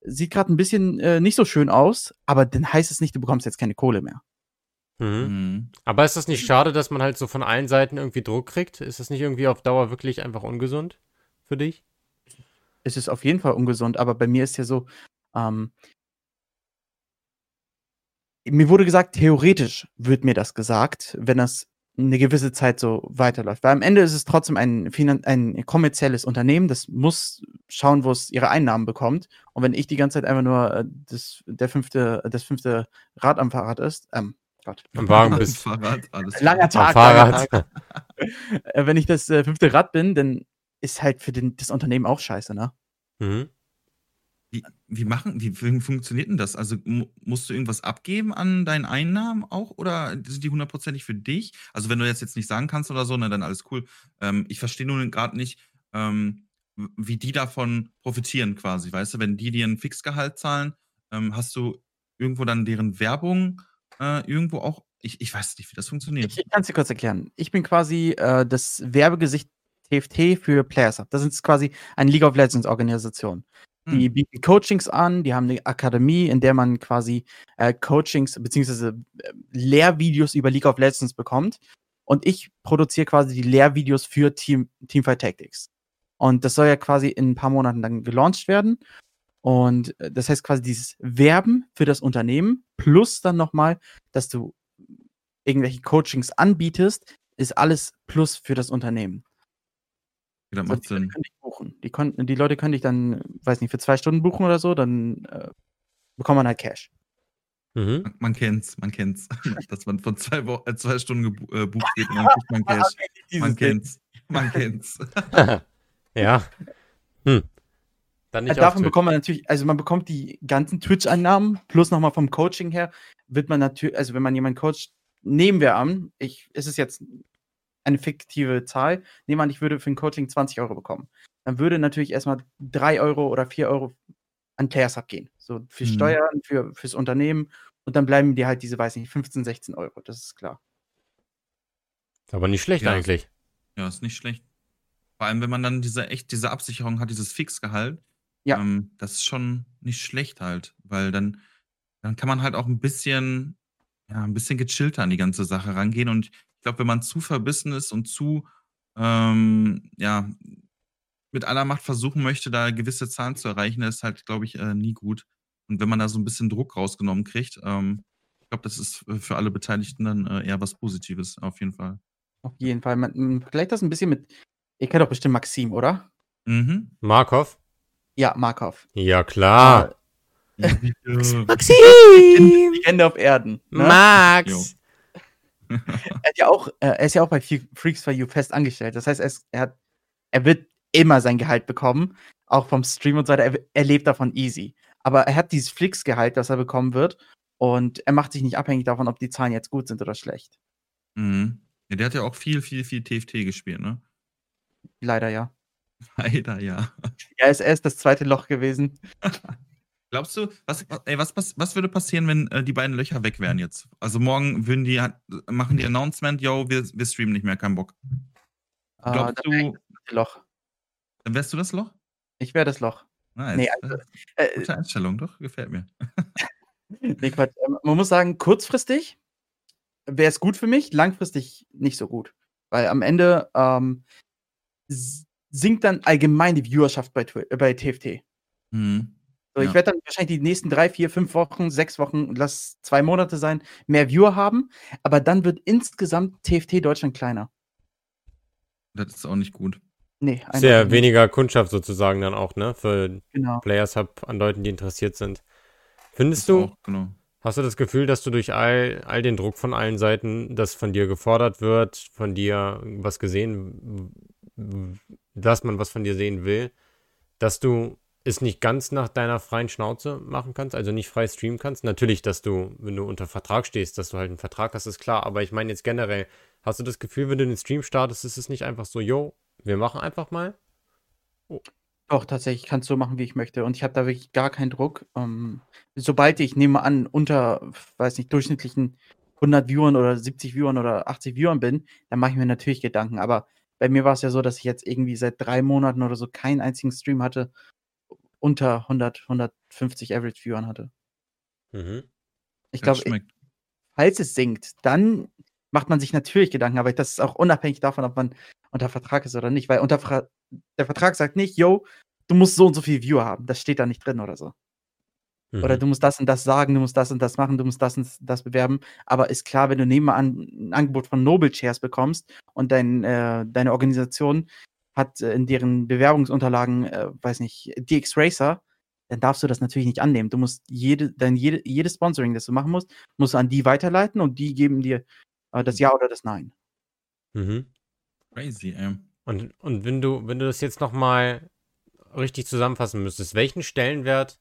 sieht gerade ein bisschen äh, nicht so schön aus, aber dann heißt es nicht, du bekommst jetzt keine Kohle mehr. Mhm. Mhm. Aber ist das nicht schade, dass man halt so von allen Seiten irgendwie Druck kriegt? Ist das nicht irgendwie auf Dauer wirklich einfach ungesund für dich? es ist auf jeden Fall ungesund, aber bei mir ist ja so, ähm, mir wurde gesagt, theoretisch wird mir das gesagt, wenn das eine gewisse Zeit so weiterläuft. Weil am Ende ist es trotzdem ein, finan ein kommerzielles Unternehmen, das muss schauen, wo es ihre Einnahmen bekommt. Und wenn ich die ganze Zeit einfach nur äh, das, der fünfte, das fünfte Rad am Fahrrad ist, ähm, Gott, Am Wagen bist. Fahrrad, alles Langer Tag, langer [LAUGHS] Fahrrad. Tag. äh, wenn ich das äh, fünfte Rad bin, dann ist halt für den, das Unternehmen auch scheiße, ne? Mhm. Wie, wie machen, wie, wie funktioniert denn das? Also mu musst du irgendwas abgeben an deinen Einnahmen auch oder sind die hundertprozentig für dich? Also wenn du jetzt, jetzt nicht sagen kannst oder so, ne, dann alles cool. Ähm, ich verstehe nur gerade nicht, ähm, wie die davon profitieren quasi, weißt du? Wenn die dir ein Fixgehalt zahlen, ähm, hast du irgendwo dann deren Werbung äh, irgendwo auch? Ich, ich weiß nicht, wie das funktioniert. Ich, ich kann es dir kurz erklären. Ich bin quasi äh, das Werbegesicht TFT für Players Hub. Das ist quasi eine League of Legends Organisation. Die Hm. bieten Coachings an, die haben eine Akademie, in der man quasi äh, Coachings bzw. Äh, Lehrvideos über League of Legends bekommt. Und ich produziere quasi die Lehrvideos für Team, Teamfight Tactics. Und das soll ja quasi in ein paar Monaten dann gelauncht werden. Und äh, das heißt quasi dieses Werben für das Unternehmen plus dann nochmal, dass du irgendwelche Coachings anbietest, ist alles plus für das Unternehmen. Ja, das Also macht die Leute Sinn. können dich buchen. Die, kon die Leute können dich dann, weiß nicht, für zwei Stunden buchen oder so, dann äh, bekommt man halt Cash. Mhm. Man, man kennt's, man kennt's. [LAUGHS] [LAUGHS] Dass man von zwei, Wo äh, zwei Stunden gebu äh, [LAUGHS] bucht wird und dann kriegt man Cash. Man kennt's. Man kennt's. ja. Hm. Dann nicht Äh, Davon bekommt man natürlich, also man bekommt die ganzen Twitch-Einnahmen, plus nochmal vom Coaching her, wird man natürlich, also wenn man jemanden coacht, nehmen wir an, ich, es ist jetzt eine fiktive Zahl, nehmen wir an, ich würde für ein Coaching 20 Euro bekommen. Dann würde natürlich erstmal 3 Euro oder 4 Euro an Players abgehen. So für Mhm. Steuern, für, fürs Unternehmen und dann bleiben dir halt diese, weiß nicht, 15, 16 Euro, das ist klar. Aber nicht schlecht Ja. eigentlich. Ja, ist nicht schlecht. Vor allem, wenn man dann diese echt diese Absicherung hat, dieses Fixgehalt. Ja. Ähm, das ist schon nicht schlecht halt, weil dann, dann kann man halt auch ein bisschen, ja, ein bisschen gechillter an die ganze Sache rangehen. Und ich glaube, wenn man zu verbissen ist und zu, ähm, ja, mit aller Macht versuchen möchte, da gewisse Zahlen zu erreichen, ist halt, glaube ich, äh, nie gut. Und wenn man da so ein bisschen Druck rausgenommen kriegt, ähm, ich glaube, das ist äh, für alle Beteiligten dann äh, eher was Positives, auf jeden Fall. Auf jeden Fall. Man, man vergleicht das ein bisschen mit, ihr kennt doch bestimmt Maxim, oder? Mhm. Markov? Ja, Markov. Ja, klar. Ja. Maxim! [LAUGHS] Legende auf Erden. Ne? Max! [LAUGHS] Er, ja auch, äh, er ist ja auch bei Freaks for You fest angestellt. Das heißt, er, ist, er, hat, er wird immer sein Gehalt bekommen, auch vom Stream und so weiter. Er, er lebt davon easy. Aber er hat dieses Flix-Gehalt, das er bekommen wird. Und er macht sich nicht abhängig davon, ob die Zahlen jetzt gut sind oder schlecht. Mhm. Ja, der hat ja auch viel, viel, viel TFT gespielt, ne? Leider ja. [LAUGHS] Leider, ja. Ja, ist erst das zweite Loch gewesen. [LAUGHS] Glaubst du, was, ey, was, was, was würde passieren, wenn äh, die beiden Löcher weg wären jetzt? Also morgen würden die machen die Announcement, yo, wir, wir streamen nicht mehr, kein Bock. Äh, Glaubst dann du, Loch. dann wärst du das Loch? Ich wäre das Loch. Nice. Nee, also, äh, Äh, gute Einstellung, doch, gefällt mir. [LAUGHS] nee, Quatsch. Ähm, Man muss sagen, kurzfristig wäre es gut für mich, langfristig nicht so gut. Weil am Ende ähm, sinkt dann allgemein die Viewerschaft bei, Twi- bei TFT. Mhm. So, Ja. Ich werde dann wahrscheinlich die nächsten drei, vier, fünf Wochen, sechs Wochen, lass zwei Monate sein, mehr Viewer haben. Aber dann wird insgesamt TFT Deutschland kleiner. Das ist auch nicht gut. Nee, Ist ja nicht. weniger Kundschaft sozusagen dann auch, ne? Für Genau. Players Hub an Leuten, die interessiert sind. Findest Ist du, Auch, genau. hast du das Gefühl, dass du durch all, all den Druck von allen Seiten, dass von dir gefordert wird, von dir was gesehen, dass man was von dir sehen will, dass du es nicht ganz nach deiner freien Schnauze machen kannst, also nicht frei streamen kannst? Natürlich, dass du, wenn du unter Vertrag stehst, dass du halt einen Vertrag hast, ist klar, aber ich meine jetzt generell, hast du das Gefühl, wenn du den Stream startest, ist es nicht einfach so, yo, wir machen einfach mal? Doch, tatsächlich, ich kann es so machen, wie ich möchte. Und ich habe da wirklich gar keinen Druck. Ähm, sobald ich, nehme an, unter, weiß nicht, durchschnittlichen 100 Viewern oder 70 Viewern oder 80 Viewern bin, dann mache ich mir natürlich Gedanken. Aber bei mir war es ja so, dass ich jetzt irgendwie seit drei Monaten oder so keinen einzigen Stream hatte, unter 100, 150 Average Viewern hatte. Mhm. Ich glaube, falls es sinkt, dann macht man sich natürlich Gedanken, aber das ist auch unabhängig davon, ob man unter Vertrag ist oder nicht, weil unter Fra der Vertrag sagt nicht, yo, du musst so und so viel Viewer haben. Das steht da nicht drin oder so. Oder Mhm. du musst das und das sagen, du musst das und das machen, du musst das und das bewerben. Aber ist klar, wenn du nebenan ein Angebot von Noble Chairs bekommst und dein, äh, deine Organisation hat äh, in deren Bewerbungsunterlagen, äh, weiß nicht, DX Racer, dann darfst du das natürlich nicht annehmen. Du musst jede, dein jede, jedes Sponsoring, das du machen musst, musst du an die weiterleiten und die geben dir äh, das Ja oder das Nein. Mhm. Crazy, ey. Und, und wenn du, wenn du das jetzt nochmal richtig zusammenfassen müsstest, welchen Stellenwert,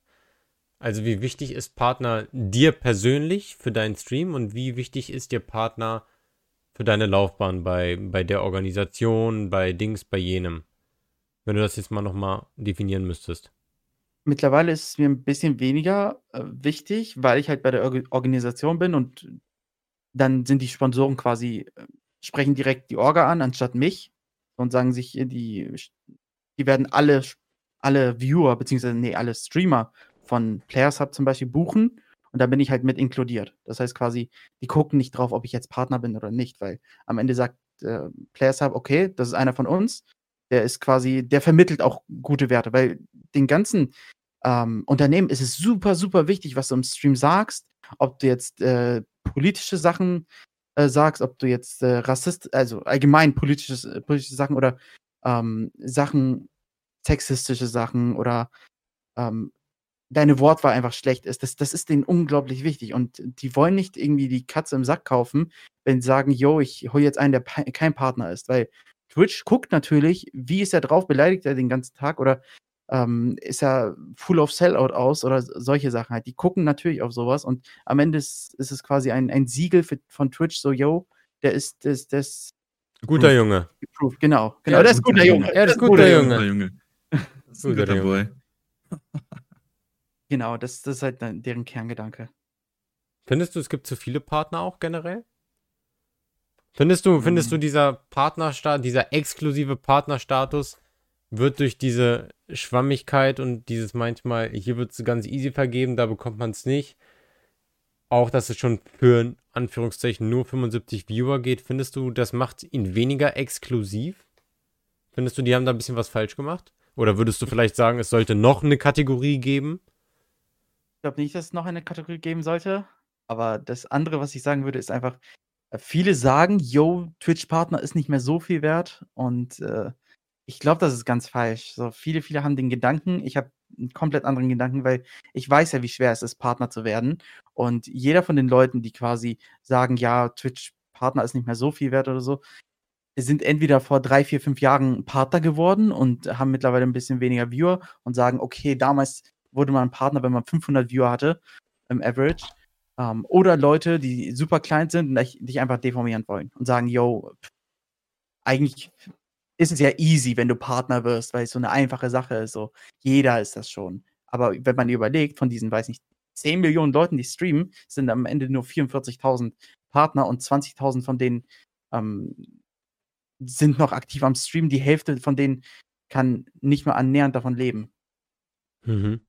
also wie wichtig ist Partner dir persönlich für deinen Stream und wie wichtig ist dir Partner für deine Laufbahn bei, bei der Organisation, bei Dings, bei jenem? Wenn du das jetzt mal nochmal definieren müsstest. Mittlerweile ist es mir ein bisschen weniger äh, wichtig, weil ich halt bei der Org Organisation bin und dann sind die Sponsoren quasi, äh, sprechen direkt die Orga an, anstatt mich und sagen sich, äh, die, die werden alle, alle Viewer, beziehungsweise, nee, alle Streamer von Players Hub zum Beispiel buchen und da bin ich halt mit inkludiert. Das heißt quasi, die gucken nicht drauf, ob ich jetzt Partner bin oder nicht, weil am Ende sagt äh, Players Hub, okay, das ist einer von uns, der ist quasi, der vermittelt auch gute Werte, weil den ganzen ähm, Unternehmen ist es super, super wichtig, was du im Stream sagst. Ob du jetzt äh, politische Sachen äh, sagst, ob du jetzt äh, Rassist, also allgemein politisches, äh, politische Sachen oder ähm, Sachen, sexistische Sachen oder ähm, deine Wortwahl einfach schlecht ist. Das, das ist denen unglaublich wichtig. Und die wollen nicht irgendwie die Katze im Sack kaufen, wenn sie sagen, yo, ich hole jetzt einen, der kein Partner ist. Weil Twitch guckt natürlich, wie ist er drauf, beleidigt er den ganzen Tag oder ähm, ist er full of Sellout aus oder solche Sachen halt. Die gucken natürlich auf sowas und am Ende ist, ist es quasi ein, ein Siegel für, von Twitch, so, yo, der ist das. das guter Junge. Proof. Genau, genau, ja, der ist guter Junge. Ja, der ist guter Junge. Junge. Guter, guter Boy. [LAUGHS] genau, das, das ist halt deren Kerngedanke. Findest du, es gibt zu viele Partner auch generell? Findest du, findest du hm. dieser Partnerstatus, dieser exklusive Partnerstatus wird durch diese Schwammigkeit und dieses manchmal, hier wird es ganz easy vergeben, da bekommt man es nicht. Auch, dass es schon für in Anführungszeichen nur 75 Viewer geht, findest du, das macht ihn weniger exklusiv? Findest du, die haben da ein bisschen was falsch gemacht? Oder würdest du vielleicht sagen, es sollte noch eine Kategorie geben? Ich glaube nicht, dass es noch eine Kategorie geben sollte. Aber das andere, was ich sagen würde, ist einfach, äh, viele sagen, yo, Twitch-Partner ist nicht mehr so viel wert. Und äh, ich glaube, das ist ganz falsch. So viele, viele haben den Gedanken, ich habe einen komplett anderen Gedanken, weil ich weiß ja, wie schwer es ist, Partner zu werden. Und jeder von den Leuten, die quasi sagen, ja, Twitch-Partner ist nicht mehr so viel wert oder so, sind entweder vor drei, vier, fünf Jahren Partner geworden und haben mittlerweile ein bisschen weniger Viewer und sagen, okay, damals wurde man Partner, wenn man 500 Viewer hatte im Average. Ähm, oder Leute, die super klein sind und dich einfach deformieren wollen und sagen, yo, eigentlich ist es ja easy, wenn du Partner wirst, weil es so eine einfache Sache ist. So, jeder ist das schon. Aber wenn man überlegt, von diesen, weiß nicht, 10 Millionen Leuten, die streamen, sind am Ende nur 44.000 Partner und 20.000 von denen ähm, sind noch aktiv am Stream. Die Hälfte von denen kann nicht mal annähernd davon leben. Mhm.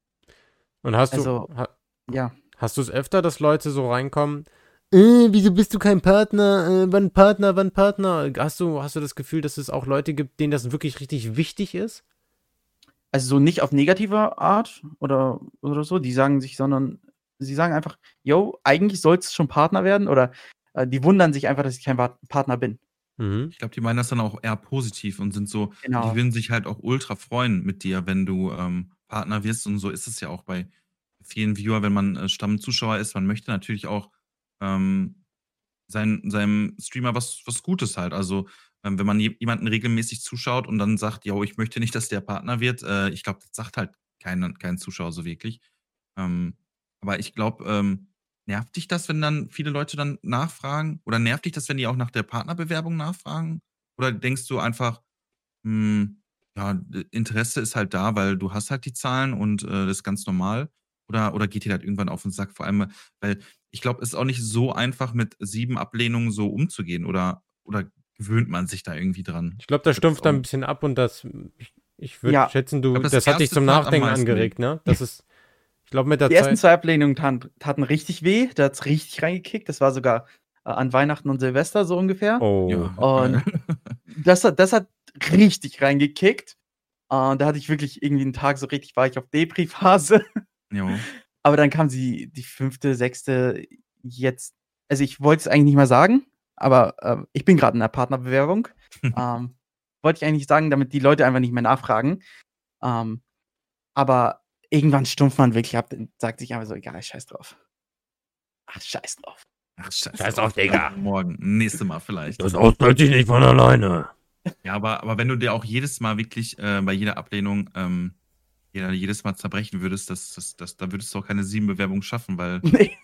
Und hast also, du, ha, ja. Hast du es öfter, dass Leute so reinkommen, äh, wieso bist du kein Partner? Äh, wann Partner, wann Partner? Hast du, hast du das Gefühl, dass es auch Leute gibt, denen das wirklich richtig wichtig ist? Also so nicht auf negative Art oder, oder so, die sagen sich, sondern sie sagen einfach, yo, eigentlich soll es schon Partner werden oder äh, die wundern sich einfach, dass ich kein Partner bin. Mhm. Ich glaube, die meinen das dann auch eher positiv und sind so, genau. die würden sich halt auch ultra freuen mit dir, wenn du ähm, Partner wirst und so ist es ja auch bei vielen Viewer, wenn man äh, Stammzuschauer ist, man möchte natürlich auch ähm, sein, seinem Streamer was, was Gutes halt. Also, ähm, wenn man jemanden regelmäßig zuschaut und dann sagt, ja, ich möchte nicht, dass der Partner wird, äh, ich glaube, das sagt halt kein, kein Zuschauer so wirklich. Ähm, aber ich glaube, ähm, nervt dich das, wenn dann viele Leute dann nachfragen? Oder nervt dich das, wenn die auch nach der Partnerbewerbung nachfragen? Oder denkst du einfach, hm, ja, Interesse ist halt da, weil du hast halt die Zahlen und äh, das ist ganz normal? Oder, oder geht dir das irgendwann auf den Sack? Vor allem, weil ich glaube, es ist auch nicht so einfach, mit sieben Ablehnungen so umzugehen. Oder, oder gewöhnt man sich da irgendwie dran? Ich glaube, das stumpft da ein bisschen ab und das, ich, ich würde ja. schätzen, du, das, das hat dich zum Nachdenken angeregt, ne? Das ist, ich glaube, mit der Die Zeit ersten zwei Ablehnungen taten, taten richtig weh, da hat es richtig reingekickt. Das war sogar äh, an Weihnachten und Silvester so ungefähr. Oh. Ja. Und das, hat, das hat richtig reingekickt. Und äh, da hatte ich wirklich irgendwie einen Tag so richtig, war ich auf Depri-Phase. [LAUGHS] Aber dann kam sie, die fünfte, sechste, jetzt, also ich wollte es eigentlich nicht mal sagen, aber äh, ich bin gerade in der Partnerbewerbung. [LAUGHS] ähm, wollte ich eigentlich sagen, damit die Leute einfach nicht mehr nachfragen. Ähm, aber irgendwann stumpft man wirklich ab und sagt sich einfach so, egal, scheiß drauf. Ach, scheiß drauf. Ach, scheiß, scheiß drauf, Digga. Morgen, nächste Mal vielleicht. Das ausbleibt sich nicht von alleine. Ja, aber, aber wenn du dir auch jedes Mal wirklich äh, bei jeder Ablehnung ähm, ja, jedes Mal zerbrechen würdest, das, das, das, da würdest du auch keine sieben Bewerbungen schaffen, weil [LAUGHS] Nee.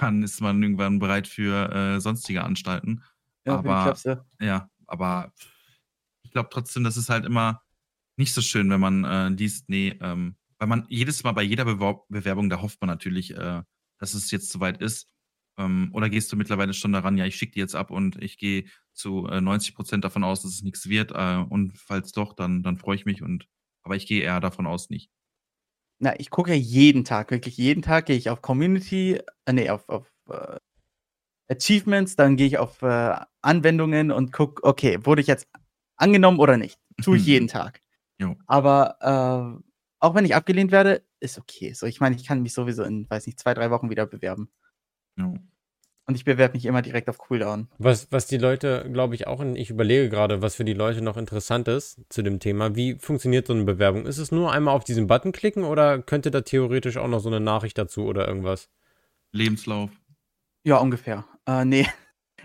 dann ist man irgendwann bereit für äh, sonstige Anstalten. Ja, aber klasse. ja, aber ich glaube trotzdem, das ist halt immer nicht so schön, wenn man äh, liest, nee, ähm, weil man jedes Mal bei jeder Bewor Bewerbung, da hofft man natürlich, äh, dass es jetzt soweit ist. Ähm, oder gehst du mittlerweile schon daran, ja, ich schicke die jetzt ab und ich gehe zu äh, 90 Prozent davon aus, dass es nichts wird. Äh, und falls doch, dann, dann freue ich mich. Und aber ich gehe eher davon aus nicht. Na, ich gucke ja jeden Tag, wirklich jeden Tag gehe ich auf Community, äh, nee, auf, auf äh, Achievements, dann gehe ich auf äh, Anwendungen und gucke, okay, wurde ich jetzt angenommen oder nicht? Tue ich [LAUGHS] jeden Tag. Jo. Aber äh, auch wenn ich abgelehnt werde, ist okay. So, ich meine, ich kann mich sowieso in, weiß nicht, zwei, drei Wochen wieder bewerben. Ja. Und ich bewerbe mich immer direkt auf Cooldown. Was, was die Leute, glaube ich, auch, in, ich überlege gerade, was für die Leute noch interessant ist zu dem Thema. Wie funktioniert so eine Bewerbung? Ist es nur einmal auf diesen Button klicken oder könnte da theoretisch auch noch so eine Nachricht dazu oder irgendwas? Lebenslauf. Ja, ungefähr. Äh, nee. [LAUGHS]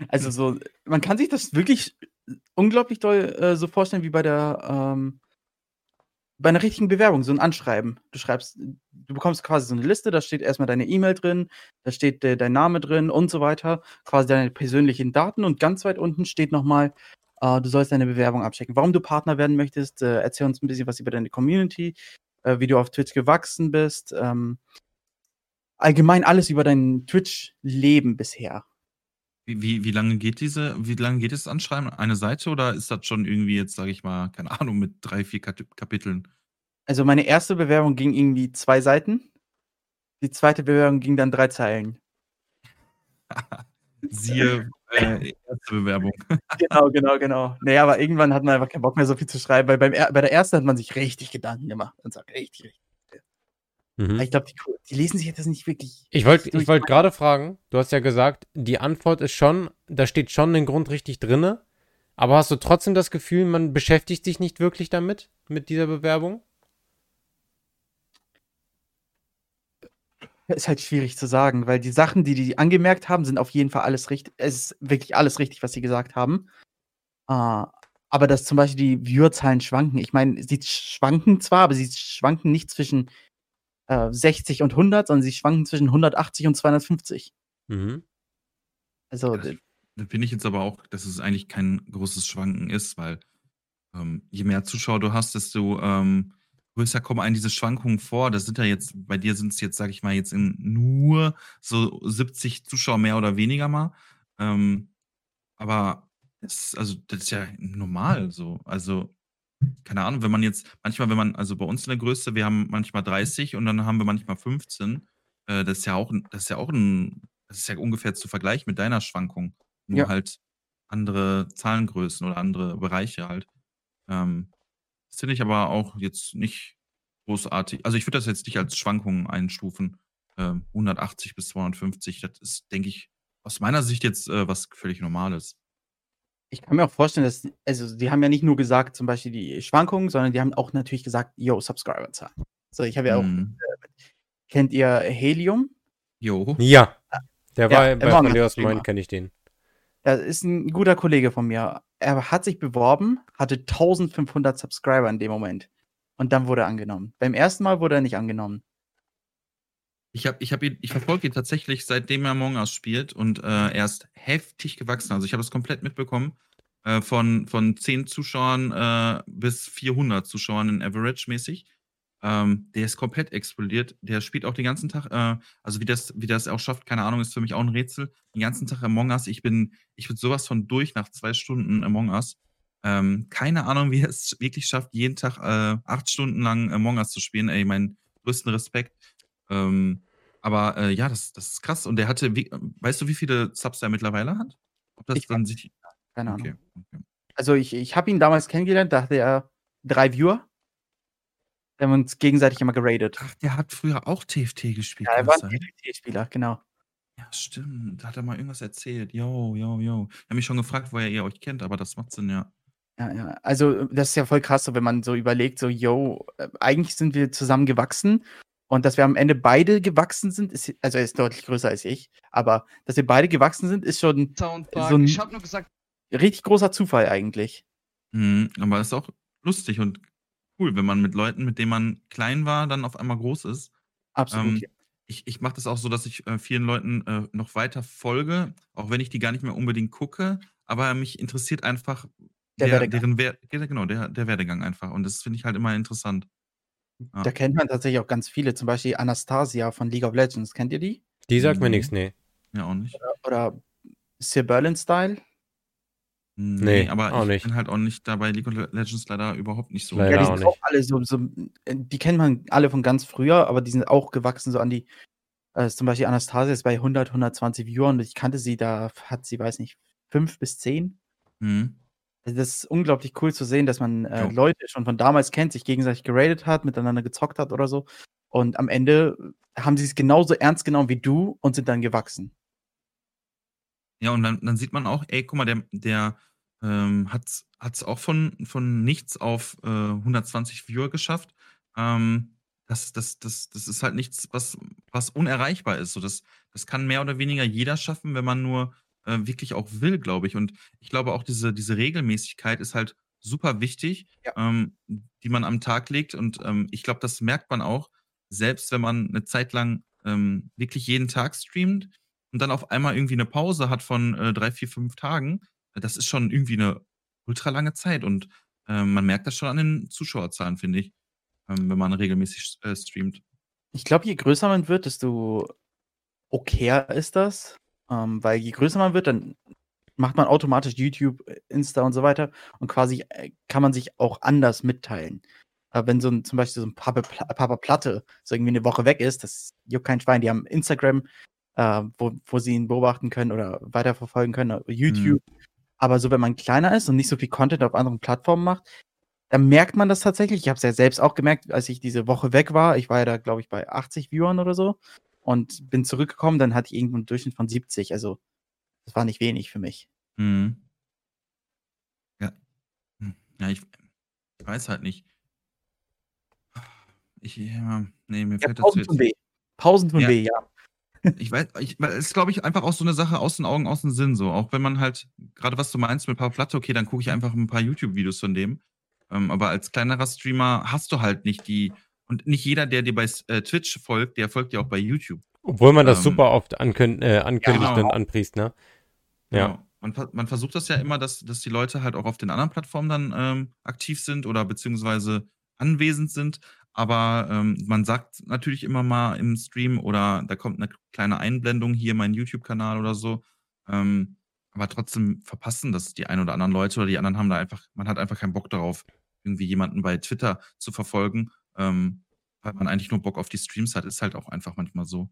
Also so, man kann sich das wirklich unglaublich doll äh, so vorstellen wie bei der ähm, bei einer richtigen Bewerbung, so ein Anschreiben. Du schreibst, du bekommst quasi so eine Liste, da steht erstmal deine E-Mail drin, da steht äh, dein Name drin und so weiter, quasi deine persönlichen Daten und ganz weit unten steht nochmal, äh, du sollst deine Bewerbung abchecken. Warum du Partner werden möchtest, äh, erzähl uns ein bisschen was über deine Community, äh, wie du auf Twitch gewachsen bist, ähm, allgemein alles über dein Twitch-Leben bisher. Wie, wie, wie lange geht diese, wie lange geht das Anschreiben? Eine Seite oder ist das schon irgendwie jetzt, sage ich mal, keine Ahnung, mit drei, vier Kat- Kapiteln? Also meine erste Bewerbung ging irgendwie zwei Seiten. Die zweite Bewerbung ging dann drei Zeilen. [LAUGHS] Siehe äh, erste Bewerbung. [LAUGHS] Genau, genau, genau. Naja, aber irgendwann hat man einfach keinen Bock mehr so viel zu schreiben, weil beim, bei der ersten hat man sich richtig Gedanken gemacht und sagt, richtig, richtig. Mhm. Ich glaube, die, die lesen sich jetzt nicht wirklich. Ich wollte ich wollt gerade fragen, du hast ja gesagt, die Antwort ist schon, da steht schon ein Grund richtig drinne, aber hast du trotzdem das Gefühl, man beschäftigt sich nicht wirklich damit, mit dieser Bewerbung? Ist halt schwierig zu sagen, weil die Sachen, die die angemerkt haben, sind auf jeden Fall alles richtig. Es ist wirklich alles richtig, was sie gesagt haben. Äh, aber dass zum Beispiel die Viewerzahlen schwanken. Ich meine, sie schwanken zwar, aber sie schwanken nicht zwischen äh, 60 und 100, sondern sie schwanken zwischen 180 und 250. Mhm. Also, Ja, Da finde ich jetzt aber auch, dass es eigentlich kein großes Schwanken ist, weil ähm, je mehr Zuschauer du hast, desto ähm, größer kommen einem diese Schwankungen vor. Das sind ja jetzt, bei dir sind es jetzt, sag ich mal, jetzt in nur so 70 Zuschauer mehr oder weniger mal. Ähm, aber das, also, das ist ja normal so. Also, keine Ahnung, wenn man jetzt, manchmal, wenn man, also bei uns in der Größe, wir haben manchmal 30 und dann haben wir manchmal 15. Äh, das ist ja auch, das ist ja auch ein, das ist ja ungefähr zu vergleichen mit deiner Schwankung. Nur Ja. halt andere Zahlengrößen oder andere Bereiche halt. Ähm, das finde ich aber auch jetzt nicht großartig. Also ich würde das jetzt nicht als Schwankungen einstufen. Ähm, 180 bis 250, das ist, denke ich, aus meiner Sicht jetzt äh, was völlig Normales. Ich kann mir auch vorstellen, dass, also, die haben ja nicht nur gesagt, zum Beispiel die Schwankungen, sondern die haben auch natürlich gesagt, yo, Subscriber-Zahl. So, ich habe ja auch, Mhm. kennt ihr Helium? Jo. Ja, der Ja, war bei Streamer. Moin, kenne ich den. Das ist ein guter Kollege von mir. Er hat sich beworben, hatte 1500 Subscriber in dem Moment. Und dann wurde er angenommen. Beim ersten Mal wurde er nicht angenommen. Ich, hab, ich, hab ihn, ich verfolge ihn tatsächlich, seitdem er Among Us spielt und äh, er ist heftig gewachsen. Also ich habe es komplett mitbekommen. Äh, von, von 10 Zuschauern äh, bis 400 Zuschauern in Average mäßig. Ähm, der ist komplett explodiert. Der spielt auch den ganzen Tag, äh, also wie das, wie das auch schafft, keine Ahnung, ist für mich auch ein Rätsel. Den ganzen Tag Among Us. Ich bin, ich bin sowas von durch nach zwei Stunden Among Us. Ähm, keine Ahnung, wie er es wirklich schafft, jeden Tag äh, acht Stunden lang Among Us zu spielen. Ey, meinen größten Respekt. Ähm, aber äh, ja, das, das ist krass. Und der hatte, wie, weißt du, wie viele Subs er mittlerweile hat? Ob das Ich dann sich. Keine Okay, Ahnung. okay. Also ich, ich habe ihn damals kennengelernt, da hatte er drei Viewer. Wir haben uns gegenseitig immer geradet. Ach, der hat früher auch TFT gespielt. Ja, er war ein? TFT-Spieler, genau. Ja, stimmt. Da hat er mal irgendwas erzählt. Jo, jo, jo. Ich habe mich schon gefragt, woher ihr euch kennt, aber das macht Sinn, ja. Ja, ja. Also, das ist ja voll krass, so, wenn man so überlegt, so, yo, äh, eigentlich sind wir zusammen gewachsen und dass wir am Ende beide gewachsen sind, ist, also er ist deutlich größer als ich, aber dass wir beide gewachsen sind, ist schon Soundpark. So ein- ich habe nur gesagt, richtig großer Zufall eigentlich. Mhm, aber ist auch lustig und cool, wenn man mit Leuten, mit denen man klein war, dann auf einmal groß ist. Absolut. Ähm, ja. ich ich mache das auch so, dass ich, äh, vielen Leuten, äh, noch weiter folge, auch wenn ich die gar nicht mehr unbedingt gucke, aber mich interessiert einfach Der der Werdegang. deren Wer ge genau, der der Werdegang einfach und das finde ich halt immer interessant. Da kennt man tatsächlich auch ganz viele, zum Beispiel Anastasia von League of Legends. Kennt ihr die? Die sagt mir Ne. nix, ne. Ja, auch nicht. Oder Sir Berlin Style? Ne, Ne, aber auch ich nicht. bin halt auch nicht da bei League of Le Legends leider überhaupt nicht so Leider Ja, die auch sind auch nicht. alle so, so, äh, die kennt man alle von ganz früher, aber die sind auch gewachsen so an die, äh, zum Beispiel Anastasia ist bei 100, 120 Viewern und ich kannte sie, da hat sie, weiß nicht, 5 bis 10. Mhm. Also das ist unglaublich cool zu sehen, dass man äh. Leute schon von damals kennt, sich gegenseitig geradet hat, miteinander gezockt hat oder so. Und am Ende haben sie es genauso ernst genommen wie du und sind dann gewachsen. Ja, und dann dann sieht man auch, ey, guck mal, der der, ähm, hat's hat's auch von von nichts auf, äh, 120 Viewer geschafft. Ähm, das das das das ist halt nichts, was was unerreichbar ist. So, das das kann mehr oder weniger jeder schaffen, wenn man nur, äh, wirklich auch will, glaube ich. Und ich glaube auch, diese diese Regelmäßigkeit ist halt super wichtig, Ja. ähm, die man am Tag legt. Und, ähm, ich glaube, das merkt man auch, selbst wenn man 'ne Zeit lang, ähm, wirklich jeden Tag streamt und dann auf einmal irgendwie 'ne Pause hat von, äh, 3, 4, 5 Tagen. Das ist schon irgendwie 'ne ultra lange Zeit und, ähm, man merkt das schon an den Zuschauerzahlen, finde ich, ähm, wenn man regelmäßig, äh, streamt. Ich glaube, je größer man wird, desto okayer ist das. Ähm, weil je größer man wird, dann macht man automatisch YouTube, äh, Insta und so weiter und quasi, äh, kann man sich auch anders mitteilen. Aber wenn so 'n zum Beispiel so 'n Pape Pla Papa Platte so irgendwie 'ne Woche weg ist, das juckt kein Schwein. Die haben Instagram, äh, wo wo sie ihn beobachten können oder weiterverfolgen können, YouTube. Mhm. Aber so, wenn man kleiner ist und nicht so viel Content auf anderen Plattformen macht, dann merkt man das tatsächlich. Ich habe es ja selbst auch gemerkt, als ich diese Woche weg war. Ich war ja da, glaube ich, bei 80 Viewern oder so und bin zurückgekommen, dann hatte ich irgendwo 'n Durchschnitt von 70. Also, das war nicht wenig für mich. Mhm. Ja. Hm, ja, ich weiß halt nicht. Ich ja, ne, mir Ja, fällt Pausen jetzt tun weh. Pausen tun Ja. weh, ja. Ich weiß ich weil es ist, glaube ich, einfach auch so 'ne Sache aus den Augen, aus dem Sinn so. Auch wenn man halt grade was du meinst mit Papa Platte, okay, dann gucke ich einfach 'n paar YouTube-Videos von dem. Ähm, aber als kleinerer Streamer hast du halt nicht die und nicht jeder, der dir bei äh, Twitch folgt, der folgt dir auch bei YouTube. Obwohl man das Ähm. super oft ankün äh, ankündigt genau. und anpriest, ne? Ja. Genau. Man man versucht das ja immer, dass dass die Leute halt auch auf den anderen Plattformen dann, ähm, aktiv sind oder beziehungsweise anwesend sind. Aber, ähm, man sagt natürlich immer mal im Stream oder da kommt 'ne kleine Einblendung, hier mein YouTube-Kanal oder so. Ähm, aber trotzdem verpassen das die ein oder anderen Leute oder die anderen haben da einfach man hat einfach keinen Bock darauf, irgendwie jemanden bei Twitter zu verfolgen, ähm, weil man eigentlich nur Bock auf die Streams hat. Ist halt auch einfach manchmal so.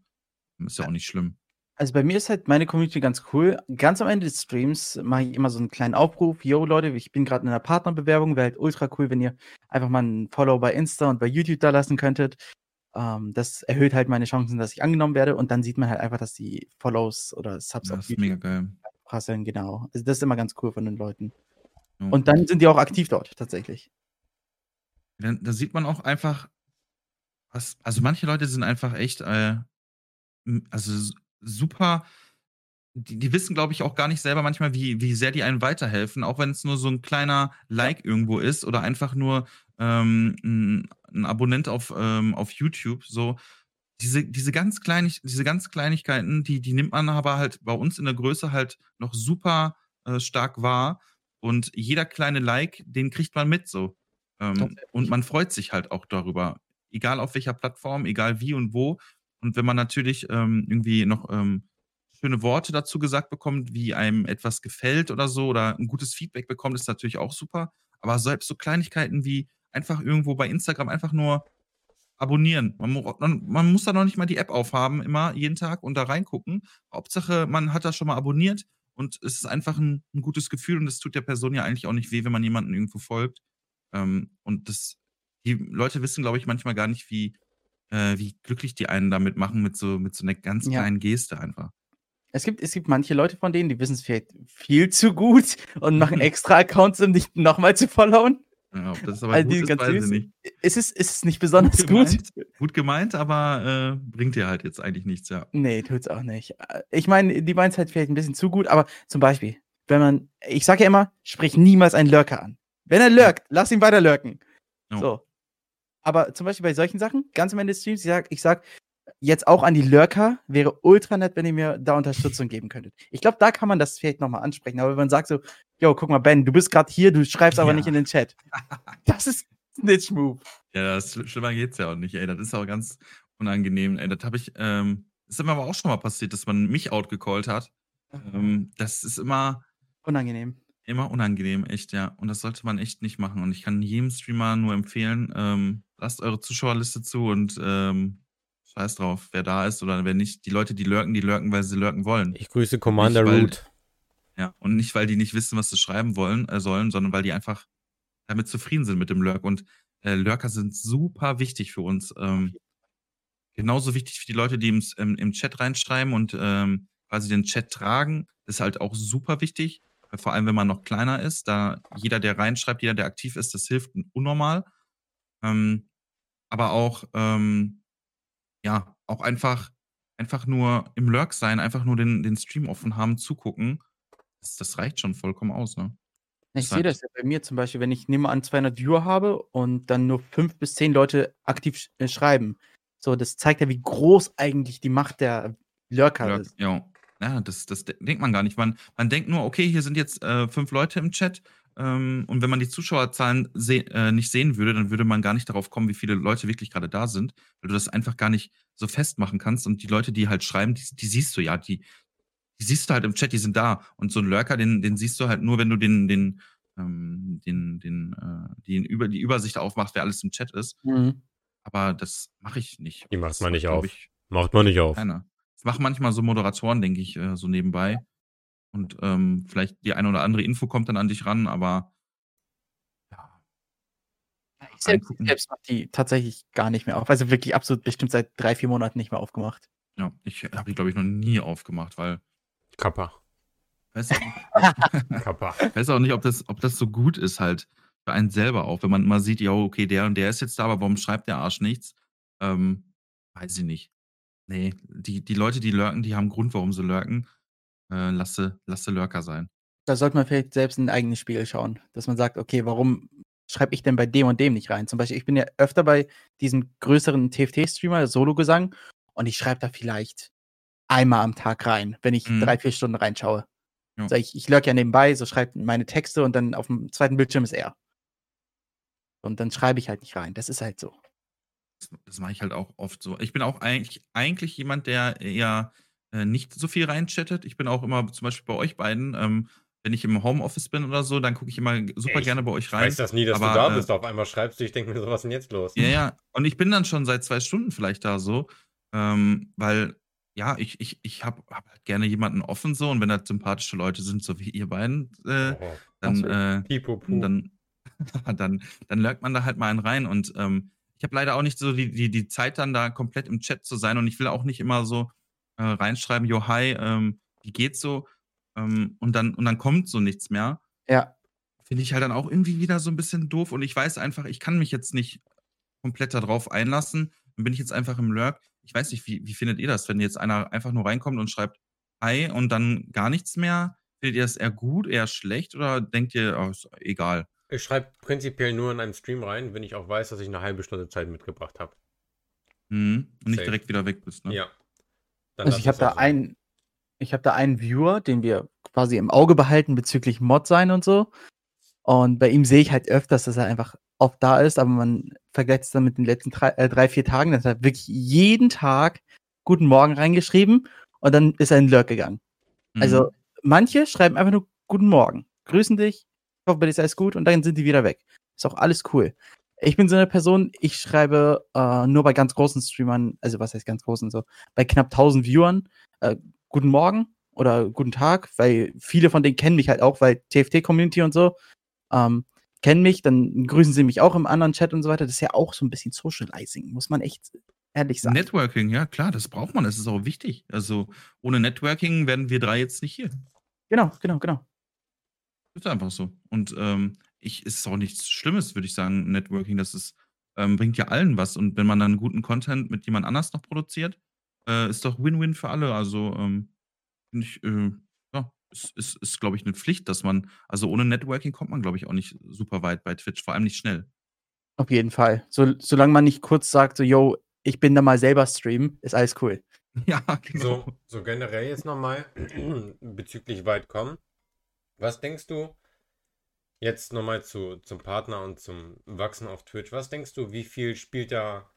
Ist ja auch nicht schlimm. Also, bei mir ist halt meine Community ganz cool. Ganz am Ende des Streams mache ich immer so 'n kleinen Aufruf: „Jo Leute, ich bin grad in 'ner Partnerbewerbung. Wäre halt ultra cool, wenn ihr einfach mal 'n Follow bei Insta und bei YouTube dalassen könntet.“ Ähm, das erhöht halt meine Chancen, dass ich angenommen werde und dann sieht man halt einfach, dass die Follows oder Subs Ja, auf ist mega geil. prasseln, genau. Also, das ist immer ganz cool von den Leuten. Ja. Und dann sind die auch aktiv dort tatsächlich. Da da sieht man auch einfach, was also, manche Leute sind einfach echt, äh, also, super die die wissen, glaube ich, auch gar nicht selber manchmal, wie wie sehr die einem weiterhelfen, auch wenn's nur so 'n kleiner Like irgendwo ist oder einfach nur, ähm, 'n 'n Abonnent auf, ähm auf YouTube, so. Diese diese ganz Kleinig diese ganz Kleinigkeiten, die die nimmt man aber halt bei uns in der Größe halt noch super, äh, stark wahr und jeder kleine Like, den kriegt man mit so. Ähm, und man freut sich halt auch darüber, egal auf welcher Plattform, egal wie und wo. Und wenn man natürlich, ähm, irgendwie noch, ähm, schöne Worte dazu gesagt bekommt, wie einem etwas gefällt oder so oder 'n gutes Feedback bekommt, ist natürlich auch super. Aber selbst so Kleinigkeiten wie einfach irgendwo bei Instagram einfach nur abonnieren. Man man muss da noch nicht mal die App aufhaben immer jeden Tag und da reingucken. Hauptsache, man hat das schon mal abonniert und es ist einfach 'n 'n gutes Gefühl und es tut der Person ja eigentlich auch nicht weh, wenn man jemanden irgendwo folgt. Ähm, und das die Leute wissen, glaube ich, manchmal gar nicht, wie äh, wie glücklich die einen damit machen mit so mit so 'ner ganz Ja. kleinen Geste einfach. Es gibt es gibt manche Leute von denen, die wissen's vielleicht viel zu gut und machen [LAUGHS] extra Accounts, um dich noch mal zu followen. Ja, ob das aber Also, gut ist, weiß ich nicht. Ist es ist es nicht besonders Gut gut? gemeint gut gemeint, aber, äh, bringt dir halt jetzt eigentlich nichts, ja. Ne, tut's auch nicht. Ich meine, die meinen's halt vielleicht 'n bisschen zu gut, aber zum Beispiel, wenn man ich sage ja immer: „Sprich niemals einen Lurker an.“ Wenn er lurkt, lass ihn weiter lurken. Jo. So. aber zum Beispiel bei solchen Sachen, ganz am Ende des Streams, ich sag, ich sag jetzt auch an die Lurker, wäre ultra nett, wenn ihr mir da Unterstützung geben könntet. Ich glaube, da kann man das vielleicht nochmal ansprechen. Aber wenn man sagt so, yo, guck mal, Ben, du bist gerade hier, du schreibst aber Ja. nicht in den Chat. [LAUGHS] Das ist Snitch-Move. Ja, das schli- schlimmer geht's ja auch nicht, ey. Das ist auch ganz unangenehm. Ey, das habe ich, ähm, ist mir aber auch schon mal passiert, dass man mich outgecallt hat. Ähm, das ist immer, Unangenehm. Immer unangenehm, echt, ja. Und das sollte man echt nicht machen. Und ich kann jedem Streamer nur empfehlen, ähm, lasst eure Zuschauerliste zu und ähm, scheiß drauf, wer da ist oder wer nicht. Die Leute, die lurken, die lurken, weil sie lurken wollen. Ich grüße Commander Nicht, weil- Root. Ja. Und nicht, weil die nicht wissen, was sie schreiben wollen, äh, sollen, sondern weil die einfach damit zufrieden sind mit dem Lurk. Und äh, Lurker sind super wichtig für uns. Ähm, genauso wichtig für die Leute, die im, im, im Chat reinschreiben und ähm, quasi den Chat tragen, ist halt auch super wichtig. Vor allem, wenn man noch kleiner ist, da jeder, der reinschreibt, jeder, der aktiv ist, das hilft unnormal. Ähm, aber auch, ähm, ja, auch einfach, einfach nur im Lurk sein, einfach nur den, den Stream offen haben, zugucken. Das, das reicht schon vollkommen aus, ne? Ich sehe das ja bei mir zum Beispiel, wenn ich nehme an 200 Viewer habe und dann nur fünf bis zehn Leute aktiv sch äh, schreiben. So, das zeigt ja, wie groß eigentlich die Macht der Lurker Lurk, ist. ja. Ja, das, das de- denkt man gar nicht. Man, man denkt nur, okay, hier sind jetzt äh, fünf Leute im Chat. Ähm, und wenn man die Zuschauerzahlen se äh, nicht sehen würde, dann würde man gar nicht darauf kommen, wie viele Leute wirklich gerade da sind, weil du das einfach gar nicht so festmachen kannst. Und die Leute, die halt schreiben, die, die siehst du ja, die, die siehst du halt im Chat, die sind da. Und so ein Lurker, den, den siehst du halt nur, wenn du den, den, ähm, den, den, äh, die, über, die Übersicht aufmachst, wer alles im Chat ist. Mhm. Aber das mache ich nicht. Die macht man nicht auf. Ich, Macht man nicht auf. keiner. Das machen manchmal so Moderatoren, denke ich, äh, so nebenbei. Und ähm, vielleicht die eine oder andere Info kommt dann an dich ran, aber ja, Ja, Ich selbst, ich selbst mache die tatsächlich gar nicht mehr auf. Also wirklich absolut bestimmt seit drei, vier Monaten nicht mehr aufgemacht. ja ich habe die, glaube ich, noch nie aufgemacht, weil Kappa. weiß auch nicht, [LAUGHS] Kappa. weiß auch nicht ob, das, ob das so gut ist halt für einen selber auch, wenn man mal sieht, ja, okay, der und der ist jetzt da, aber warum schreibt der Arsch nichts? Ähm, weiß ich nicht. Nee, die, die Leute, die lurken, die haben einen Grund, warum sie lurken. Äh, lasse, lasse Lurker sein. Da sollte man vielleicht selbst in den eigenen Spiegel schauen, dass man sagt, okay, warum schreibe ich denn bei dem und dem nicht rein? Zum Beispiel, ich bin ja öfter bei diesem größeren TFT-Streamer, Solo-Gesang, und ich schreibe da vielleicht einmal am Tag rein, wenn ich Mhm. drei, vier Stunden reinschaue. Ja. Also ich, ich lurk ja nebenbei, so schreibt meine Texte und dann auf dem zweiten Bildschirm ist er. Und dann schreibe ich halt nicht rein. Das ist halt so. Das, mache ich halt auch oft so. Ich bin auch eigentlich, eigentlich jemand, der eher äh, nicht so viel reinchattet. Ich bin auch immer zum Beispiel bei euch beiden, ähm, wenn ich im Homeoffice bin oder so, dann gucke ich immer super Ich gerne bei euch Ich rein. weiß das nie, dass Aber, du da äh, bist. Auf einmal schreibst du, ich denke mir, so was ist denn jetzt los? Ja, ja. Und ich bin dann schon seit zwei Stunden vielleicht da so, ähm, weil, ja, ich, ich, ich habe hab halt gerne jemanden offen so und wenn das sympathische Leute sind, so wie ihr beiden, äh, Oh, dann, äh, dann, [LAUGHS] dann, dann lurkt man da halt mal einen rein und ähm, ich habe leider auch nicht so die, die, die Zeit dann da komplett im Chat zu sein und ich will auch nicht immer so äh, reinschreiben, jo, hi, ähm, wie geht's so? Ähm, und, dann, und dann kommt so nichts mehr. Ja. Finde ich halt dann auch irgendwie wieder so ein bisschen doof und ich weiß einfach, ich kann mich jetzt nicht komplett darauf einlassen. Dann bin ich jetzt einfach im Lurk. Ich weiß nicht, wie, wie findet ihr das, wenn jetzt einer einfach nur reinkommt und schreibt Hi und dann gar nichts mehr? Findet ihr das eher gut, eher schlecht oder denkt ihr, oh, ist egal? Ich schreibe prinzipiell nur in einen Stream rein, wenn ich auch weiß, dass ich eine halbe Stunde Zeit mitgebracht habe. Mhm. Und nicht Safe. direkt wieder weg bist, ne? Ja. Dann Also ich habe es da so. einen, ich habe da einen Viewer, den wir quasi im Auge behalten bezüglich Mod sein und so. Und bei ihm sehe ich halt öfters, dass er einfach oft da ist, aber man vergleicht es dann mit den letzten drei, äh, drei vier Tagen, dann hat er wirklich jeden Tag Guten Morgen reingeschrieben und dann ist er in den Lurk gegangen. Mhm. Also manche schreiben einfach nur Guten Morgen, grüßen dich, ich hoffe, bei dir ist alles gut und dann sind die wieder weg. Ist auch alles cool. Ich bin so eine Person, ich schreibe äh, nur bei ganz großen Streamern, also was heißt ganz großen, so bei knapp 1000 Viewern, äh, Guten Morgen oder Guten Tag, weil viele von denen kennen mich halt auch, weil TFT-Community und so ähm, kennen mich, dann grüßen sie mich auch im anderen Chat und so weiter. Das ist ja auch so ein bisschen Socializing, muss man echt ehrlich sagen. Networking, ja klar, das braucht man, das ist auch wichtig. Also ohne Networking wären wir drei jetzt nicht hier. Genau, genau, genau. Ist einfach so. Und ähm, ich ist auch nichts Schlimmes, würde ich sagen, Networking. Das ist, ähm, bringt ja allen was. Und wenn man dann guten Content mit jemand anders noch produziert, äh, ist doch Win-Win für alle. Also ähm, finde ich, äh, ja, ist, ist, ist glaube ich, eine Pflicht, dass man, also ohne Networking kommt man, glaube ich, auch nicht super weit bei Twitch, vor allem nicht schnell. Auf jeden Fall. So, solange man nicht kurz sagt, so, yo, ich bin da mal selber streamen, ist alles cool. [LAUGHS] Ja, genau. So, so generell jetzt nochmal [CLEARS THROAT] bezüglich weit kommen. Was denkst du, jetzt nochmal zu, zum Partner und zum Wachsen auf Twitch, was denkst du, wie viel spielt da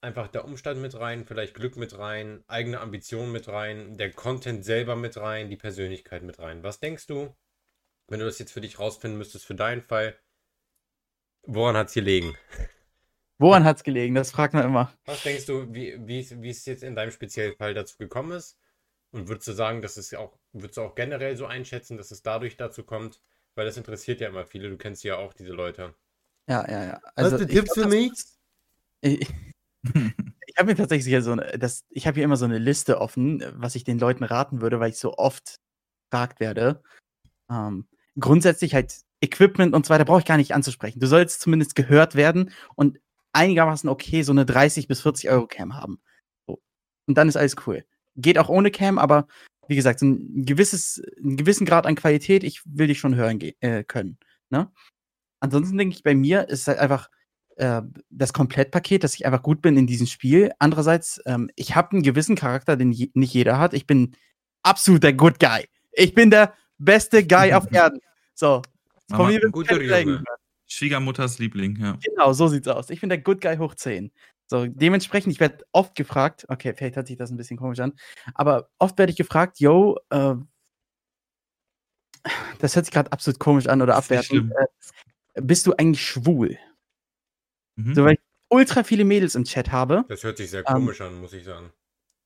einfach der Umstand mit rein, vielleicht Glück mit rein, eigene Ambitionen mit rein, der Content selber mit rein, die Persönlichkeit mit rein? Was denkst du, wenn du das jetzt für dich rausfinden müsstest, für deinen Fall, woran hat es gelegen? Woran hat es gelegen? Das fragt man immer. Was denkst du, wie, wie, wie es jetzt in deinem speziellen Fall dazu gekommen ist? Und würdest du sagen, dass es auch, würdest du auch generell so einschätzen, dass es dadurch dazu kommt? Weil das interessiert ja immer viele. Du kennst ja auch diese Leute. Ja, ja, ja. Hast du ich Tipps glaub, für mich? Ich, [LAUGHS] ich habe mir tatsächlich hier so eine, das, ich habe hier immer so eine Liste offen, was ich den Leuten raten würde, weil ich so oft gefragt werde. Ähm, grundsätzlich halt Equipment und so weiter brauche ich gar nicht anzusprechen. Du sollst zumindest gehört werden und einigermaßen okay so eine 30 bis 40 Euro Cam haben. So. Und dann ist alles cool. Geht auch ohne Cam, aber wie gesagt, so ein gewisses, einen gewissen Grad an Qualität, ich will dich schon hören äh, können. Ne? Ansonsten denke ich, bei mir ist halt einfach äh, das Komplettpaket, dass ich einfach gut bin in diesem Spiel. Andererseits, ähm, ich habe einen gewissen Charakter, den je nicht jeder hat. Ich bin absolut der Good Guy. Ich bin der beste Guy auf [LAUGHS] Erden. So. Von mir guter. Schwiegermutters Liebling, ja. Genau, so sieht's aus. Ich bin der Good Guy hoch 10. So, dementsprechend, ich werde oft gefragt, okay, vielleicht hört sich das ein bisschen komisch an, aber oft werde ich gefragt, yo, äh, das hört sich gerade absolut komisch an oder abwertend. Äh, bist du eigentlich schwul? Mhm. So, weil ich ultra viele Mädels im Chat habe. Das hört sich sehr Ähm, komisch an, muss ich sagen.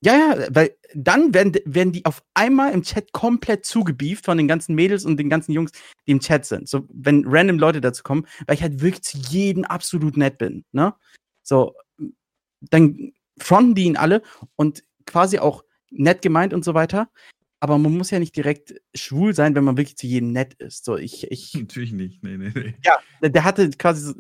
Ja, ja, weil dann werden, werden die auf einmal im Chat komplett zugebieft von den ganzen Mädels und den ganzen Jungs, die im Chat sind. So, wenn random Leute dazu kommen, weil ich halt wirklich zu jedem absolut nett bin, ne? So, dann fronten die ihn alle und quasi auch nett gemeint und so weiter. Aber man muss ja nicht direkt schwul sein, wenn man wirklich zu jedem nett ist. So, ich, ich, [LAUGHS] Natürlich nicht. Nee, nee, nee. der, der hatte quasi so,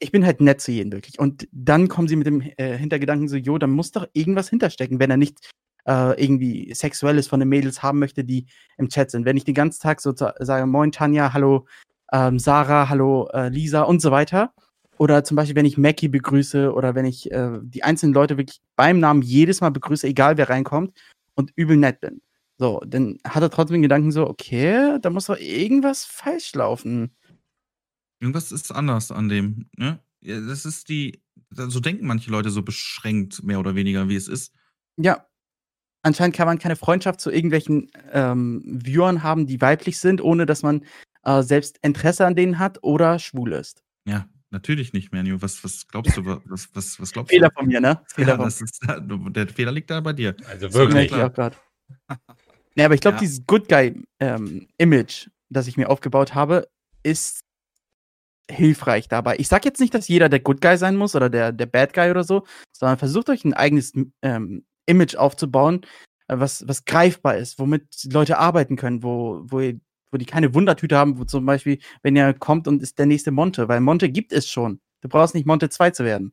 ich bin halt nett zu jedem wirklich. Und dann kommen sie mit dem äh, Hintergedanken so, jo, da muss doch irgendwas hinterstecken, wenn er nicht äh, irgendwie Sexuelles von den Mädels haben möchte, die im Chat sind. Wenn ich den ganzen Tag so sage, moin Tanja, hallo ähm, Sarah, hallo äh, Lisa und so weiter. Oder zum Beispiel, wenn ich Mackie begrüße oder wenn ich äh, die einzelnen Leute wirklich beim Namen jedes Mal begrüße, egal wer reinkommt und übel nett bin. So, dann hat er trotzdem den Gedanken so, okay, da muss doch irgendwas falsch laufen. Irgendwas ist anders an dem. Ne? Ja, das ist die. So denken manche Leute so beschränkt, mehr oder weniger, wie es ist. Ja. Anscheinend kann man keine Freundschaft zu irgendwelchen ähm, Viewern haben, die weiblich sind, ohne dass man äh, selbst Interesse an denen hat oder schwul ist. Ja, natürlich nicht, Manu. Was, was glaubst du? Was, was, was glaubst Fehler du? von mir, ne? Fehler Ja, von das ist, der Fehler liegt da bei dir. Also So, mir. wirklich. Auch gerade. Nee, aber ich glaube, Ja. dieses Good Guy-Image, das ich mir aufgebaut habe, ist hilfreich dabei. Ich sag jetzt nicht, dass jeder der Good Guy sein muss oder der, der Bad Guy oder so, sondern versucht euch ein eigenes ähm, Image aufzubauen, äh, was, was greifbar ist, womit Leute arbeiten können, wo, wo, ihr, wo die keine Wundertüte haben, wo zum Beispiel, wenn ihr kommt und ist der nächste Monte, weil Monte gibt es schon. Du brauchst nicht Monte 2 zu werden.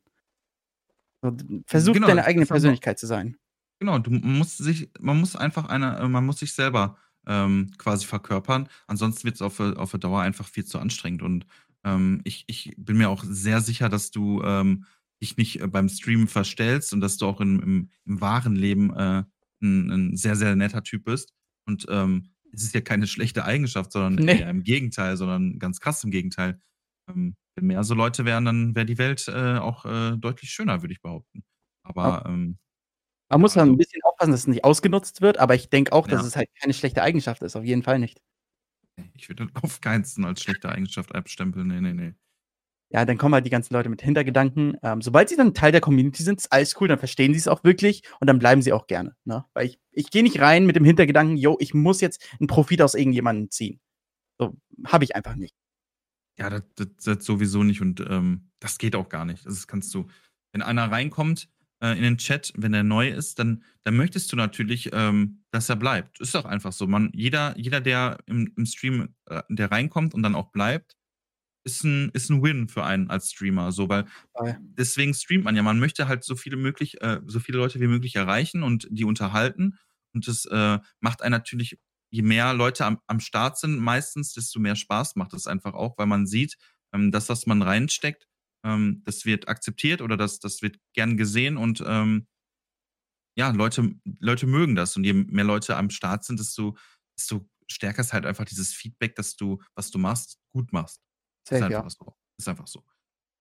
Versuch Genau, deine eigene Persönlichkeit zu sein. Genau, du musst sich, man muss einfach eine, äh, man muss sich selber ähm, quasi verkörpern. Ansonsten wird es auf, auf der Dauer einfach viel zu anstrengend. Und ähm, ich, ich bin mir auch sehr sicher, dass du ähm, dich nicht äh, beim Streamen verstellst und dass du auch im, im, im wahren Leben äh, ein, ein sehr, sehr netter Typ bist. Und ähm, es ist ja keine schlechte Eigenschaft, sondern Nee. eher im Gegenteil, sondern ganz krass im Gegenteil. Ähm, wenn mehr so Leute wären, dann wäre die Welt äh, auch äh, deutlich schöner, würde ich behaupten. Aber ähm, Man muss Also- dann ein bisschen aufpassen, dass es nicht ausgenutzt wird, aber ich denke auch, dass Ja. es halt keine schlechte Eigenschaft ist. Auf jeden Fall nicht. Ich würde [LAUGHS] auf keinen als schlechte Eigenschaft abstempeln. Nee, nee, nee. Ja, dann kommen halt die ganzen Leute mit Hintergedanken. Ähm, sobald sie dann Teil der Community sind, ist alles cool, dann verstehen sie es auch wirklich und dann bleiben sie auch gerne. Ne? Weil ich, ich gehe nicht rein mit dem Hintergedanken, yo, ich muss jetzt einen Profit aus irgendjemandem ziehen. So, habe ich einfach nicht. Ja, das, das, das sowieso nicht und ähm, das geht auch gar nicht. Das kannst du, wenn einer reinkommt äh, in den Chat, wenn er neu ist, dann, dann möchtest du natürlich, ähm, dass er bleibt. Ist doch einfach so. Man, jeder, jeder, der im, im Stream, äh, der reinkommt und dann auch bleibt, ist ein, ist ein Win für einen als Streamer. So, weil deswegen streamt man ja. Man möchte halt so viele möglich, äh, so viele Leute wie möglich erreichen und die unterhalten. Und das äh, macht einen natürlich, je mehr Leute am, am Start sind, meistens, desto mehr Spaß macht es einfach auch, weil man sieht, ähm, das, was man reinsteckt, ähm, das wird akzeptiert oder das, das wird gern gesehen und ähm, ja, Leute, Leute mögen das. Und je mehr Leute am Start sind, desto, desto stärker ist halt einfach dieses Feedback, dass du, was du machst, gut machst. Ist Safe, einfach ja. so. Ist einfach so.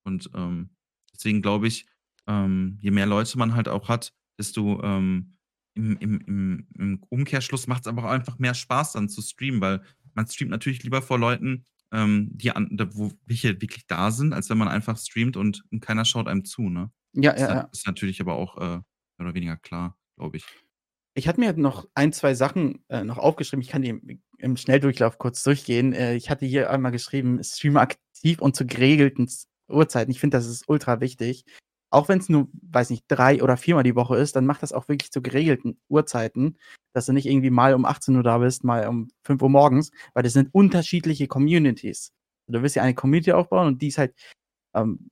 Und ähm, deswegen glaube ich, ähm, je mehr Leute man halt auch hat, desto ähm, im, im, im, im Umkehrschluss macht es aber auch einfach mehr Spaß dann zu streamen, weil man streamt natürlich lieber vor Leuten, ähm, die an, da, wo welche wirklich da sind, als wenn man einfach streamt und keiner schaut einem zu, ne? Ja, Ist, ja, na- ja. ist natürlich aber auch äh, mehr oder weniger klar, glaube ich. Ich hatte mir noch ein, zwei Sachen äh, noch aufgeschrieben. Ich kann die im, Schnelldurchlauf kurz durchgehen. Äh, ich hatte hier einmal geschrieben, Stream aktiv und zu geregelten Uhrzeiten. Ich finde, das ist ultra wichtig. Auch wenn es nur, weiß nicht, drei oder viermal die Woche ist, dann mach das auch wirklich zu geregelten Uhrzeiten, dass du nicht irgendwie mal um 18 Uhr da bist, mal um 5 Uhr morgens, weil das sind unterschiedliche Communities. Du willst ja eine Community aufbauen und die ist halt ähm,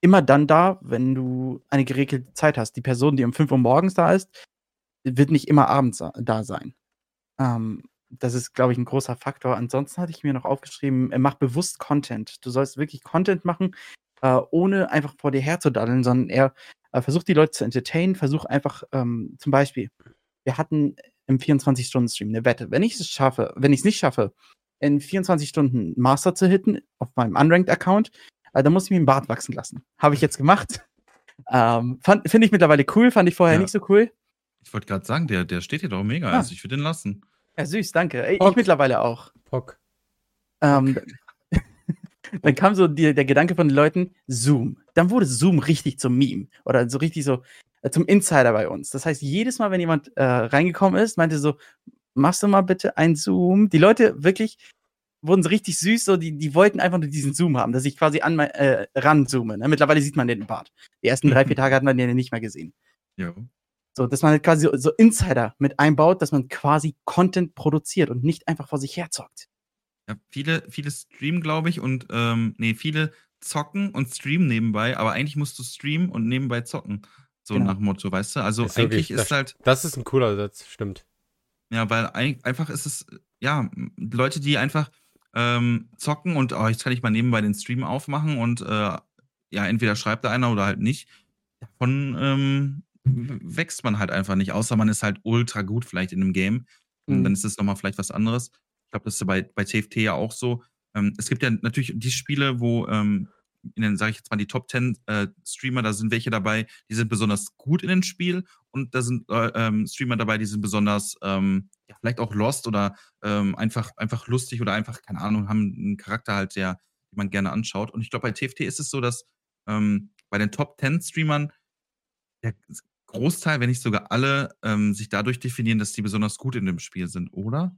immer dann da, wenn du eine geregelte Zeit hast. Die Person, die um 5 Uhr morgens da ist, wird nicht immer abends da sein. Ähm, das ist, glaube ich, ein großer Faktor. Ansonsten hatte ich mir noch aufgeschrieben, äh, mach bewusst Content. Du sollst wirklich Content machen, äh, ohne einfach vor dir herzudaddeln, sondern eher äh, versuch die Leute zu entertainen, versuch einfach, ähm, zum Beispiel, wir hatten im 24-Stunden-Stream eine Wette. Wenn ich es schaffe, wenn ich es nicht schaffe, in 24 Stunden Master zu hitten auf meinem Unranked-Account, äh, dann muss ich mir den Bart wachsen lassen. Habe ich jetzt gemacht. [LAUGHS] Ähm, Finde ich mittlerweile cool, fand ich vorher Ja. nicht so cool. Ich wollte gerade sagen, der, der steht hier doch mega. Ah. Also ich würde den lassen. Ja, süß, danke. Ey, Ich mittlerweile auch. Pock. Ähm, [LAUGHS] dann kam so die, der Gedanke von den Leuten, Zoom. Dann wurde Zoom richtig zum Meme oder so richtig so äh, zum Insider bei uns. Das heißt, jedes Mal, wenn jemand äh, reingekommen ist, meinte so, machst du mal bitte ein Zoom? Die Leute wirklich wurden so richtig süß, so die, die wollten einfach nur diesen Zoom haben, dass ich quasi an mein, äh, ranzoome. Ne? Mittlerweile sieht man den Bart. Die ersten drei, vier [LAUGHS] Tage hat man den nicht mehr gesehen. Jo. So, dass man halt quasi so, so Insider mit einbaut, dass man quasi Content produziert und nicht einfach vor sich herzockt. Ja, viele, viele streamen, glaube ich, und ähm, nee, viele zocken und streamen nebenbei, aber eigentlich musst du streamen und nebenbei zocken. So Genau. nach Motto, weißt du? Also Ist eigentlich wirklich- ist halt, Das ist ein cooler Satz, stimmt. ja, weil ein, einfach ist es, ja, Leute, die einfach ähm, zocken und oh, jetzt kann ich mal nebenbei den Stream aufmachen und äh, ja, entweder schreibt da einer oder halt nicht. Davon ähm, wächst man halt einfach nicht, außer man ist halt ultra gut vielleicht in einem Game. Und Mhm. dann ist es nochmal vielleicht was anderes. Ich glaube, das ist ja bei, bei TFT ja auch so. Ähm, es gibt ja natürlich die Spiele, wo ähm, in den, sage ich jetzt mal, die Top 10 äh, Streamer, da sind welche dabei, die sind besonders gut in dem Spiel und da sind äh, ähm, Streamer dabei, die sind besonders ähm, ja, vielleicht auch lost oder ähm, einfach, einfach lustig oder einfach, keine Ahnung, haben einen Charakter halt, der, den man gerne anschaut. Und ich glaube, bei TFT ist es so, dass ähm, bei den Top 10 Streamern der Großteil, wenn nicht sogar alle, ähm, sich dadurch definieren, dass die besonders gut in dem Spiel sind, oder?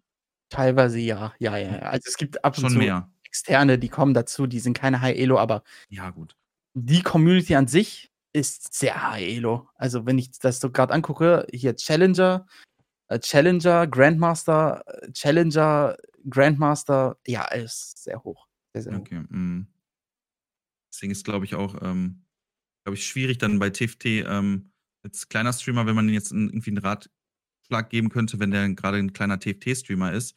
Teilweise ja, ja, ja. ja. Also es gibt ab und Schon zu mehr. Externe, die kommen dazu, die sind keine High Elo, aber Ja, gut. die Community an sich ist sehr High Elo. Also wenn ich das so gerade angucke, hier Challenger, äh, Challenger, Grandmaster, äh, Challenger, Grandmaster, ja, ist sehr hoch. Sehr, sehr hoch. Okay. mm. Deswegen ist, glaube ich, auch, ähm, glaube ich, schwierig dann bei TFT ähm, als kleiner Streamer, wenn man jetzt irgendwie einen Ratschlag geben könnte, wenn der gerade ein kleiner TFT-Streamer ist,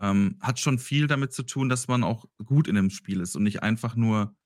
ähm, hat schon viel damit zu tun, dass man auch gut in dem Spiel ist und nicht einfach nur.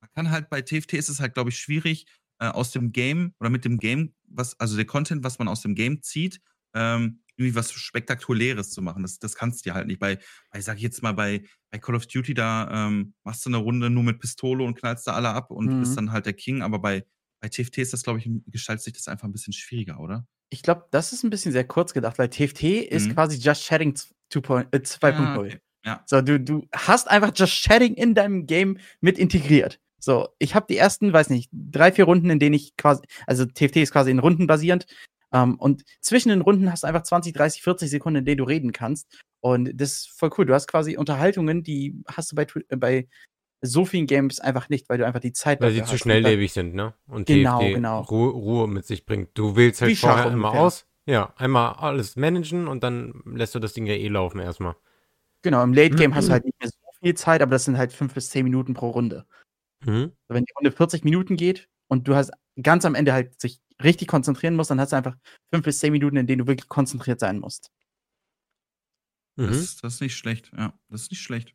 Man kann halt bei TFT ist es halt, glaube ich, schwierig, äh, aus dem Game oder mit dem Game, was, also der Content, was man aus dem Game zieht, ähm, irgendwie was Spektakuläres zu machen. Das, das kannst du ja halt nicht. Bei, bei, sag ich jetzt mal, bei, bei Call of Duty, da ähm, machst du eine Runde nur mit Pistole und knallst da alle ab und Mhm. bist dann halt der King. Aber bei, bei TFT ist das, glaube ich, gestaltet sich das einfach ein bisschen schwieriger, oder? Ich glaube, das ist ein bisschen sehr kurz gedacht, weil TFT ist Mhm. quasi Just Chatting 2.0. Äh, 2.0. okay. Ja. So, du, du hast einfach Just Chatting in deinem Game mit integriert. So, ich habe die ersten, weiß nicht, drei, vier Runden, in denen ich quasi, also TFT ist quasi in Runden basierend. Ähm, und zwischen den Runden hast du einfach 20, 30, 40 Sekunden, in denen du reden kannst. Und das ist voll cool. Du hast quasi Unterhaltungen, die hast du bei, äh, bei so vielen Games einfach nicht, weil du einfach die Zeit Weil sie zu hast. schnelllebig sind, ne? Und Genau, TFT genau. Ruhe, Ruhe mit sich bringt. Du wählst halt Wie Schach vorher immer ungefähr. aus. Ja, einmal alles managen und dann lässt du das Ding ja eh laufen erstmal. Genau, im Late Game Mhm. hast du halt nicht mehr so viel Zeit, aber das sind halt fünf bis zehn Minuten pro Runde. Mhm. Wenn die Runde 40 Minuten geht und du hast ganz am Ende halt sich richtig konzentrieren musst, dann hast du einfach fünf bis zehn Minuten, in denen du wirklich konzentriert sein musst. Mhm. Das, das ist nicht schlecht. Ja, das ist nicht schlecht.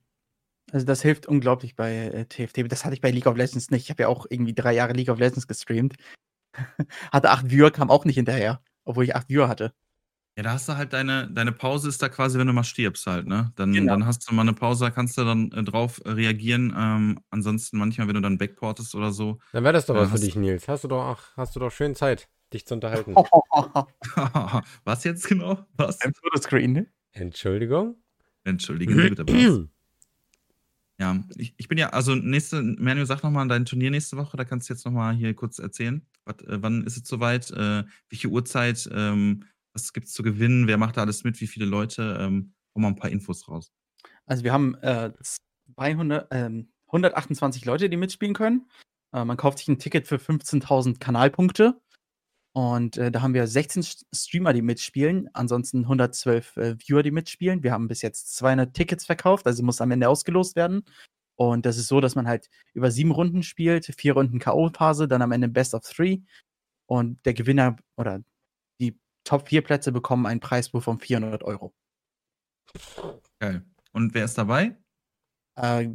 Also das hilft unglaublich bei äh, TFT. Das hatte ich bei League of Legends nicht. Ich habe ja auch irgendwie drei Jahre League of Legends gestreamt. [LAUGHS] hatte acht Viewer, kam auch nicht hinterher, obwohl ich acht Viewer hatte. Ja, da hast du halt deine, deine Pause ist da quasi, wenn du mal stirbst halt, ne? Dann, Genau. dann hast du mal eine Pause, da kannst du dann äh, drauf äh, reagieren. Ähm, ansonsten manchmal, wenn du dann backportest oder so. Dann wäre das doch was für dich, Nils. Hast du doch, ach, hast du doch schön Zeit, dich zu unterhalten. [LAUGHS] [LAUGHS] Was jetzt genau? Was? Ein ne? Entschuldigung? Entschuldigen Sie bitte, was? [CLEARS THROAT] Ja, ich, ich bin ja, also nächste, Manu, sag nochmal dein Turnier nächste Woche, da kannst du jetzt nochmal hier kurz erzählen. Was, äh, wann ist es soweit? Äh, welche Uhrzeit? Ähm, was gibt's zu gewinnen? Wer macht da alles mit? Wie viele Leute? Ähm, hau mal ein paar Infos raus. Also wir haben äh, 200, ähm, 128 Leute, die mitspielen können. Äh, man kauft sich ein Ticket für 15.000 Kanalpunkte. Und äh, da haben wir 16 S- Streamer, die mitspielen. Ansonsten 112 äh, Viewer, die mitspielen. Wir haben bis jetzt 200 Tickets verkauft, also muss am Ende ausgelost werden. Und das ist so, dass man halt über sieben Runden spielt, vier Runden K.O.-Phase, dann am Ende Best of Three. Und der Gewinner oder die Top 4 Plätze bekommen einen Preisbuch von 400 Euro. Geil. Und wer ist dabei? Äh,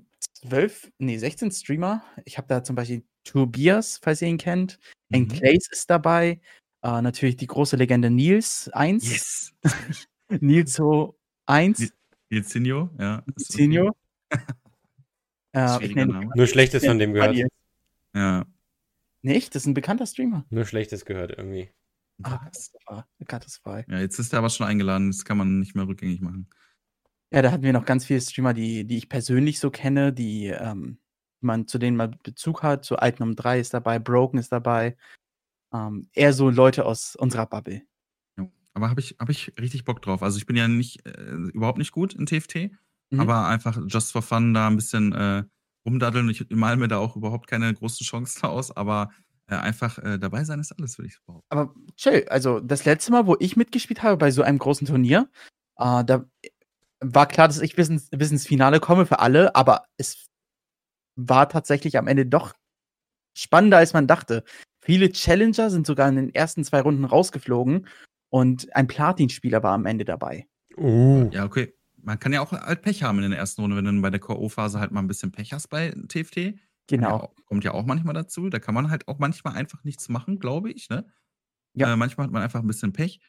12, nee, 16 Streamer. Ich habe da zum Beispiel Tobias, falls ihr ihn kennt. Mhm. Enclays ist dabei. Äh, natürlich die große Legende Nils 1. Yes. [LAUGHS] Nilso 1. Ilzinho, ja. ist okay. Senior. [LAUGHS] äh. Nur Schlechtes von dem gehört. Nils. Ja. Nicht? Das ist ein bekannter Streamer. Nur Schlechtes gehört irgendwie. Ah, katastrophal. Ja, jetzt ist er aber schon eingeladen, das kann man nicht mehr rückgängig machen. Ja, da hatten wir noch ganz viele Streamer, die, die ich persönlich so kenne, die ähm, man, zu denen man Bezug hat. So Alten um 3 ist dabei, Broken ist dabei. Ähm, eher so Leute aus unserer Bubble. Ja. Aber habe ich, hab ich richtig Bock drauf. Also ich bin ja nicht, äh, überhaupt nicht gut in TFT, Mhm. aber einfach just for fun da ein bisschen äh, rumdaddeln. Ich male mir da auch überhaupt keine großen Chancen [LAUGHS] aus, aber äh, einfach äh, dabei sein ist alles, würde ich behaupten. Aber chill, also das letzte Mal, wo ich mitgespielt habe bei so einem großen Turnier, äh, da war klar, dass ich bis ins, bis ins Finale komme für alle, aber es war tatsächlich am Ende doch spannender, als man dachte. Viele Challenger sind sogar in den ersten zwei Runden rausgeflogen und ein Platin-Spieler war am Ende dabei. Uh. Ja, okay. Man kann ja auch halt Pech haben in der ersten Runde, wenn du bei der K.O.-Phase halt mal ein bisschen Pech hast bei TFT. Ja, Genau. auch- kommt ja auch manchmal dazu. Da kann man halt auch manchmal einfach nichts machen, glaube ich. Ne? Ja. Äh, manchmal hat man einfach ein bisschen Pech.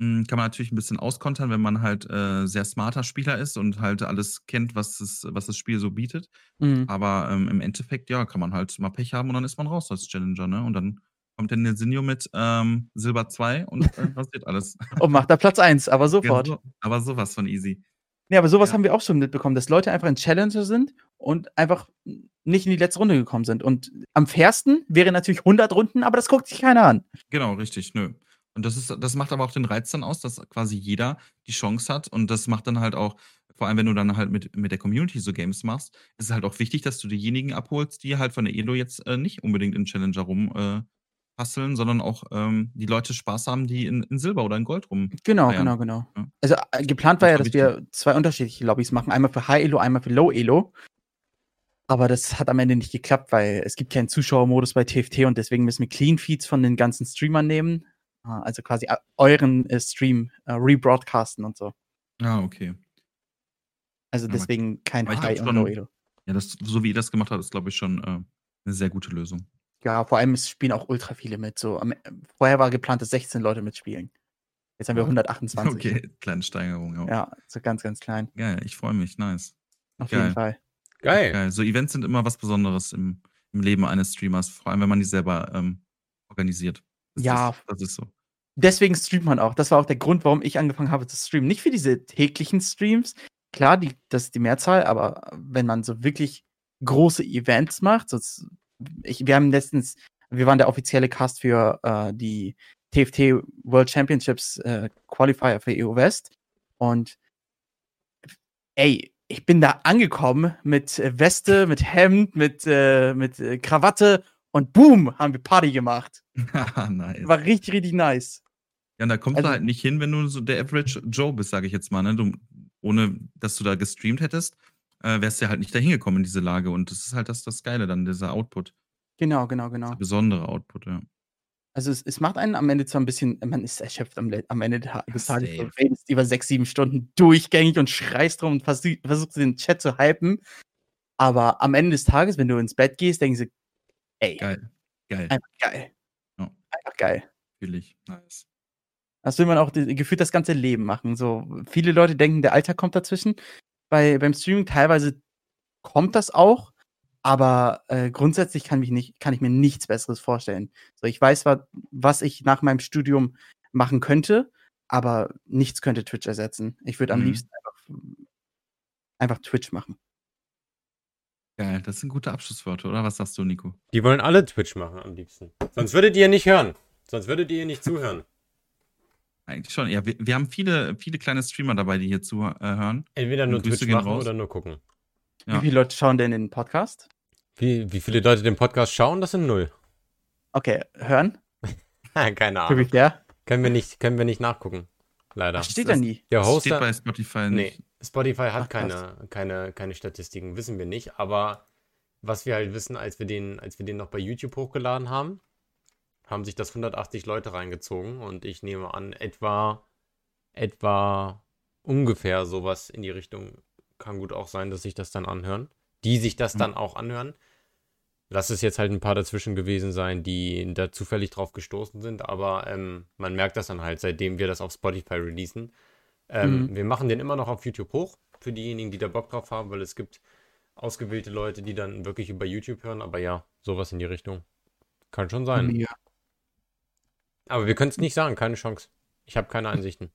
Hm, kann man natürlich ein bisschen auskontern, wenn man halt äh, sehr smarter Spieler ist und halt alles kennt, was, es, was das Spiel so bietet. Mhm. Aber ähm, im Endeffekt, ja, kann man halt mal Pech haben und dann ist man raus als Challenger. Ne? Und dann kommt der Nelsinho mit ähm, Silber 2 und äh, [LAUGHS] passiert alles. Und macht da Platz 1, aber Ja, [LAUGHS] sofort. so, aber sowas von easy. Ja, aber sowas Ja. haben wir auch schon mitbekommen, dass Leute einfach ein Challenger sind und einfach nicht in die letzte Runde gekommen sind. Und am fairsten wäre natürlich 100 Runden, aber das guckt sich keiner an. Genau, richtig, nö. Und das ist, das macht aber auch den Reiz dann aus, dass quasi jeder die Chance hat. Und das macht dann halt auch, vor allem wenn du dann halt mit, mit der Community so Games machst, ist es halt auch wichtig, dass du diejenigen abholst, die halt von der Elo jetzt äh, nicht unbedingt in Challenger rum äh, hasseln, sondern auch ähm, die Leute Spaß haben, die in, in Silber oder in Gold rum. Genau, ja. genau, genau. Ja. Also äh, geplant war Das ja, dass wir zwei unterschiedliche Lobbys machen. Einmal für High Elo, einmal für Low Elo. Aber das hat am Ende nicht geklappt, weil es gibt keinen Zuschauermodus bei TFT und deswegen müssen wir Clean Feeds von den ganzen Streamern nehmen. Ah, Also quasi äh, euren äh, Stream äh, rebroadcasten und so. Ah, okay. Also deswegen kein aber ich High glaub und schon- Low Elo. Ja, das, so wie ihr das gemacht habt, ist, glaube ich, schon äh, eine sehr gute Lösung. Ja, vor allem es spielen auch ultra viele mit. So, am, vorher war geplant, dass 16 Leute mitspielen. Jetzt haben wir Ja. 128. Okay, kleine Steigerung. Ja, Ja, so ganz, ganz klein. Geil, ich freue mich, nice. Auf Geil. jeden Fall. Geil. Geil. So Events sind immer was Besonderes im, im Leben eines Streamers, vor allem wenn man die selber ähm, organisiert. Das Ja. Ist, das ist so. Deswegen streamt man auch. Das war auch der Grund, warum ich angefangen habe zu streamen. Nicht für diese täglichen Streams. Klar, die, das ist die Mehrzahl, aber wenn man so wirklich große Events macht, so, ich, wir haben letztens, wir waren der offizielle Cast für äh, die TFT World Championships äh, Qualifier für EU West. Und ey, ich bin da angekommen mit äh, Weste, mit Hemd, mit, äh, mit äh, Krawatte und boom, haben wir Party gemacht. [LAUGHS] nice. War richtig, richtig nice. Ja, und da kommst Also- du halt nicht hin, wenn du so der Average Joe bist, sage ich jetzt mal. Ne? Du, ohne dass du da gestreamt hättest, äh, wärst du halt nicht da hingekommen in diese Lage. Und das ist halt das, das Geile dann, dieser Output. Genau, genau, genau. Der besondere Output, ja. Also es, es macht einen am Ende zwar ein bisschen, man ist erschöpft am, am Ende des Tages, du redest über sechs, sieben Stunden durchgängig und schreist drum und versuch, versuchst den Chat zu hypen. Aber am Ende des Tages, wenn du ins Bett gehst, denkst du, ey, Geil. Geil. einfach geil. Ja. Einfach geil. Natürlich. Nice. Das will man auch die- gefühlt das ganze Leben machen. So viele Leute denken, der Alltag kommt dazwischen. Bei, beim Streaming teilweise kommt das auch, aber äh, grundsätzlich kann, mich nicht, kann ich mir nichts Besseres vorstellen. So, ich weiß, wa- was ich nach meinem Studium machen könnte, aber nichts könnte Twitch ersetzen. Ich würde am Mhm. liebsten einfach, einfach Twitch machen. Geil. Das sind gute Abschlussworte, oder? Was sagst du, Nico? Die wollen alle Twitch machen am liebsten. Sonst würdet ihr nicht hören. Sonst würdet ihr nicht zuhören. Eigentlich schon. Ja, wir, wir haben viele, viele kleine Streamer dabei, die hier zuhören. Entweder nur Grüße Twitch machen raus. oder nur gucken. Ja. Wie viele Leute schauen denn in den Podcast? Wie, wie viele Leute den Podcast schauen, das sind null. Okay, hören? [LAUGHS] Keine Ahnung. viel? Können wir nicht, können wir nicht nachgucken. Leider. Das steht da nie. Der Das steht Hoster. bei Spotify Nee, nicht. Spotify hat Ach, keine, keine, keine Statistiken, wissen wir nicht. Aber was wir halt wissen, als wir den, als wir den noch bei YouTube hochgeladen haben, haben sich das 180 Leute reingezogen und ich nehme an, etwa, etwa ungefähr sowas in die Richtung kann gut auch sein, dass sich das dann anhören. Die sich das Mhm. dann auch anhören. Lass es jetzt halt ein paar dazwischen gewesen sein, die da zufällig drauf gestoßen sind, aber ähm, man merkt das dann halt, seitdem wir das auf Spotify releasen. Ähm, Mhm. Wir machen den immer noch auf YouTube hoch, für diejenigen, die da Bock drauf haben, weil es gibt ausgewählte Leute, die dann wirklich über YouTube hören, aber ja, sowas in die Richtung. Kann schon sein. Mega. Aber wir können es nicht sagen, keine Chance. Ich habe keine Einsichten.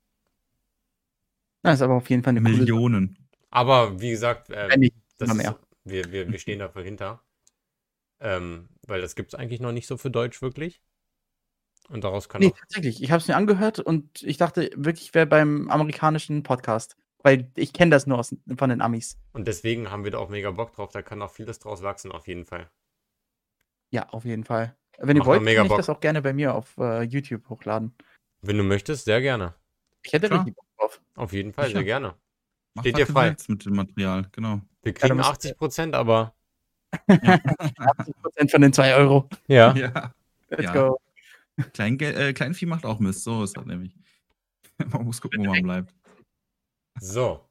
Das ist aber auf jeden Fall eine coole Millionen. Aber wie gesagt, äh, das ist, wir, wir, wir stehen da voll hinter. Ähm, weil das gibt es eigentlich noch nicht so für Deutsch wirklich. Und daraus kann Nee, auch. tatsächlich. Ich habe es mir angehört und ich dachte wirklich, ich wäre beim amerikanischen Podcast. Weil ich kenne das nur aus, von den Amis. Und deswegen haben wir da auch mega Bock drauf. Da kann auch vieles draus wachsen, auf jeden Fall. Ja, auf jeden Fall. Wenn ihr Macht mal wollt, mega kann ich Bock. das auch gerne bei mir auf äh, YouTube hochladen. Wenn du möchtest, sehr gerne. Ich hätte Klar. richtig Bock drauf. Auf jeden Fall, Sicher. sehr gerne. Mach Steht was dir frei. Mit dem Material, genau. Wir kriegen müsst- 80 Prozent, aber [LAUGHS] 80% von den 2 Euro. ja. Ja. Let's Ja. go. Klein, äh, Kleinvieh macht auch Mist. So ist das nämlich. [LAUGHS] Man muss gucken, wo man bleibt. So.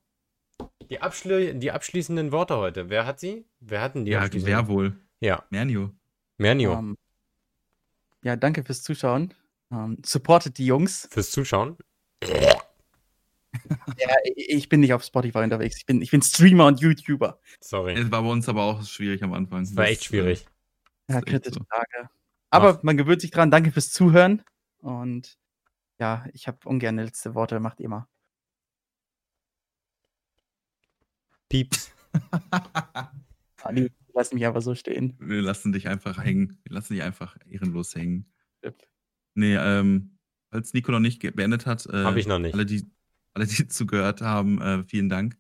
Die, Abschli die abschließenden Worte heute. Wer hat sie? Wer hatten die Ja, abschließenden? wer wohl? Ja, Mernio. Mernio. Ähm, ja, danke fürs Zuschauen. Ähm, supportet die Jungs. Fürs Zuschauen. [LAUGHS] Ja, ich, bin nicht auf Spotify unterwegs. Ich bin, ich bin Streamer und YouTuber. Sorry. Es war bei uns aber auch schwierig am Anfang. Das war echt schwierig. Ja, kritische so. Frage. Aber Mach. man gewöhnt sich dran. Danke fürs Zuhören. Und ja, ich habe ungern letzte Worte. Macht ihr mal. Pieps. [LAUGHS] Ah, die lassen mich aber so stehen. Wir lassen dich einfach hängen. Wir lassen dich einfach ehrenlos hängen. Yep. Nee, ähm, als Nico noch nicht beendet hat, äh, Hab ich noch nicht. Alle, die, alle, die [LAUGHS] zugehört haben, äh, vielen Dank.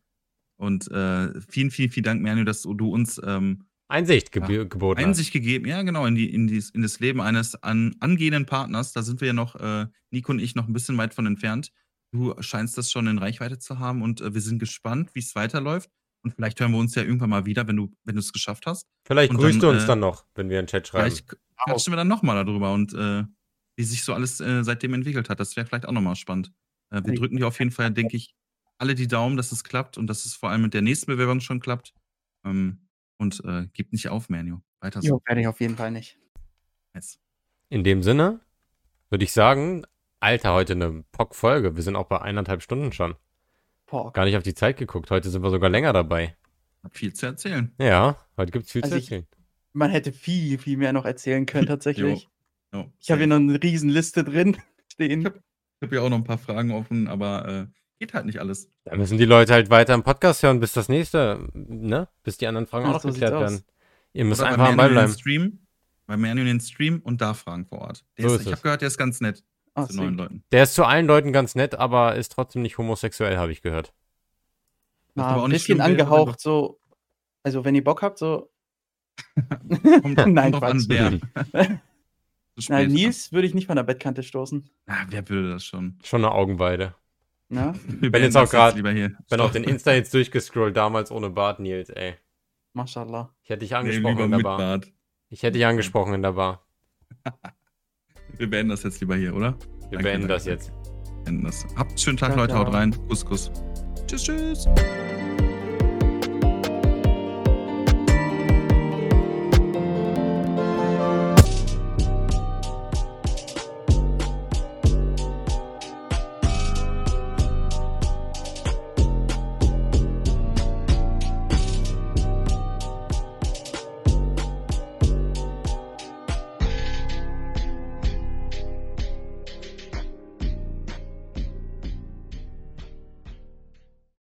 Und äh, vielen, vielen, vielen Dank, Mernio, dass du uns ähm, Einsicht geb geboten hast. Einsicht gegeben, ja genau, in, die, in, dies, in das Leben eines an, angehenden Partners. Da sind wir ja noch, äh, Nico und ich, noch ein bisschen weit von entfernt. Du scheinst das schon in Reichweite zu haben und äh, wir sind gespannt, wie es weiterläuft. Und vielleicht hören wir uns ja irgendwann mal wieder, wenn du wenn du es geschafft hast. Vielleicht Und grüßt dann, du uns äh, dann noch, wenn wir einen Chat schreiben. Vielleicht quatschen wir dann nochmal darüber und äh, wie sich so alles äh, seitdem entwickelt hat. Das wäre vielleicht auch nochmal spannend. Äh, wir Ich- drücken dir auf jeden Fall, denke ich, alle die Daumen, dass es klappt und dass es vor allem mit der nächsten Bewerbung schon klappt. Ähm, und äh, gib nicht auf, Manu. Weiter so. Jo, werde ich auf jeden Fall nicht. Nice. In dem Sinne würde ich sagen, Alter, heute eine Pock-Folge. Wir sind auch bei eineinhalb Stunden schon. Boah. Gar nicht auf die Zeit geguckt. Heute sind wir sogar länger dabei. Hab viel zu erzählen. Ja, heute gibt es viel Also zu ich- erzählen. Man hätte viel, viel mehr noch erzählen können, [LAUGHS] tatsächlich. Jo, Ich habe hier noch eine riesen Liste drin [LAUGHS] stehen. Ich habe ja auch noch ein paar Fragen offen, aber äh, geht halt nicht alles. Da müssen die Leute halt weiter im Podcast hören, bis das nächste, ne? Bis die anderen Fragen Ja, auch so geklärt aus. werden. Ihr müsst Oder einfach am Ball Manu in den bleiben. Stream, bei Manu in den Stream und da Fragen vor Ort. Der So ist, ist ich habe gehört, der ist ganz nett Ah, zu neuen. Leuten. Der ist zu allen Leuten ganz nett, aber ist trotzdem nicht homosexuell, habe ich gehört. Was Na, aber auch ein nicht bisschen angehaucht, so. Also, wenn ihr Bock habt, so. [LAUGHS] [LAUGHS] Kommt, Nein, kommt an, wer. [LAUGHS] Nils würde ich nicht von der Bettkante stoßen. Ah, wer würde das schon? Schon eine Augenweide. Ne? Wir Bin jetzt beenden auch hier. Bin auf den Insta jetzt durchgescrollt, damals ohne Bart, Nils, ey. Mashallah. Ich hätte dich Nee, angesprochen lieber in der mit Bar. Bart. Ich hätte dich angesprochen in der Bar. [LAUGHS] Wir beenden das jetzt lieber hier, oder? Wir Danke, beenden danke. das jetzt. Beenden das. Habt einen schönen Tag, Leute. Haut rein. Kuss, Kuss. Tschüss, tschüss.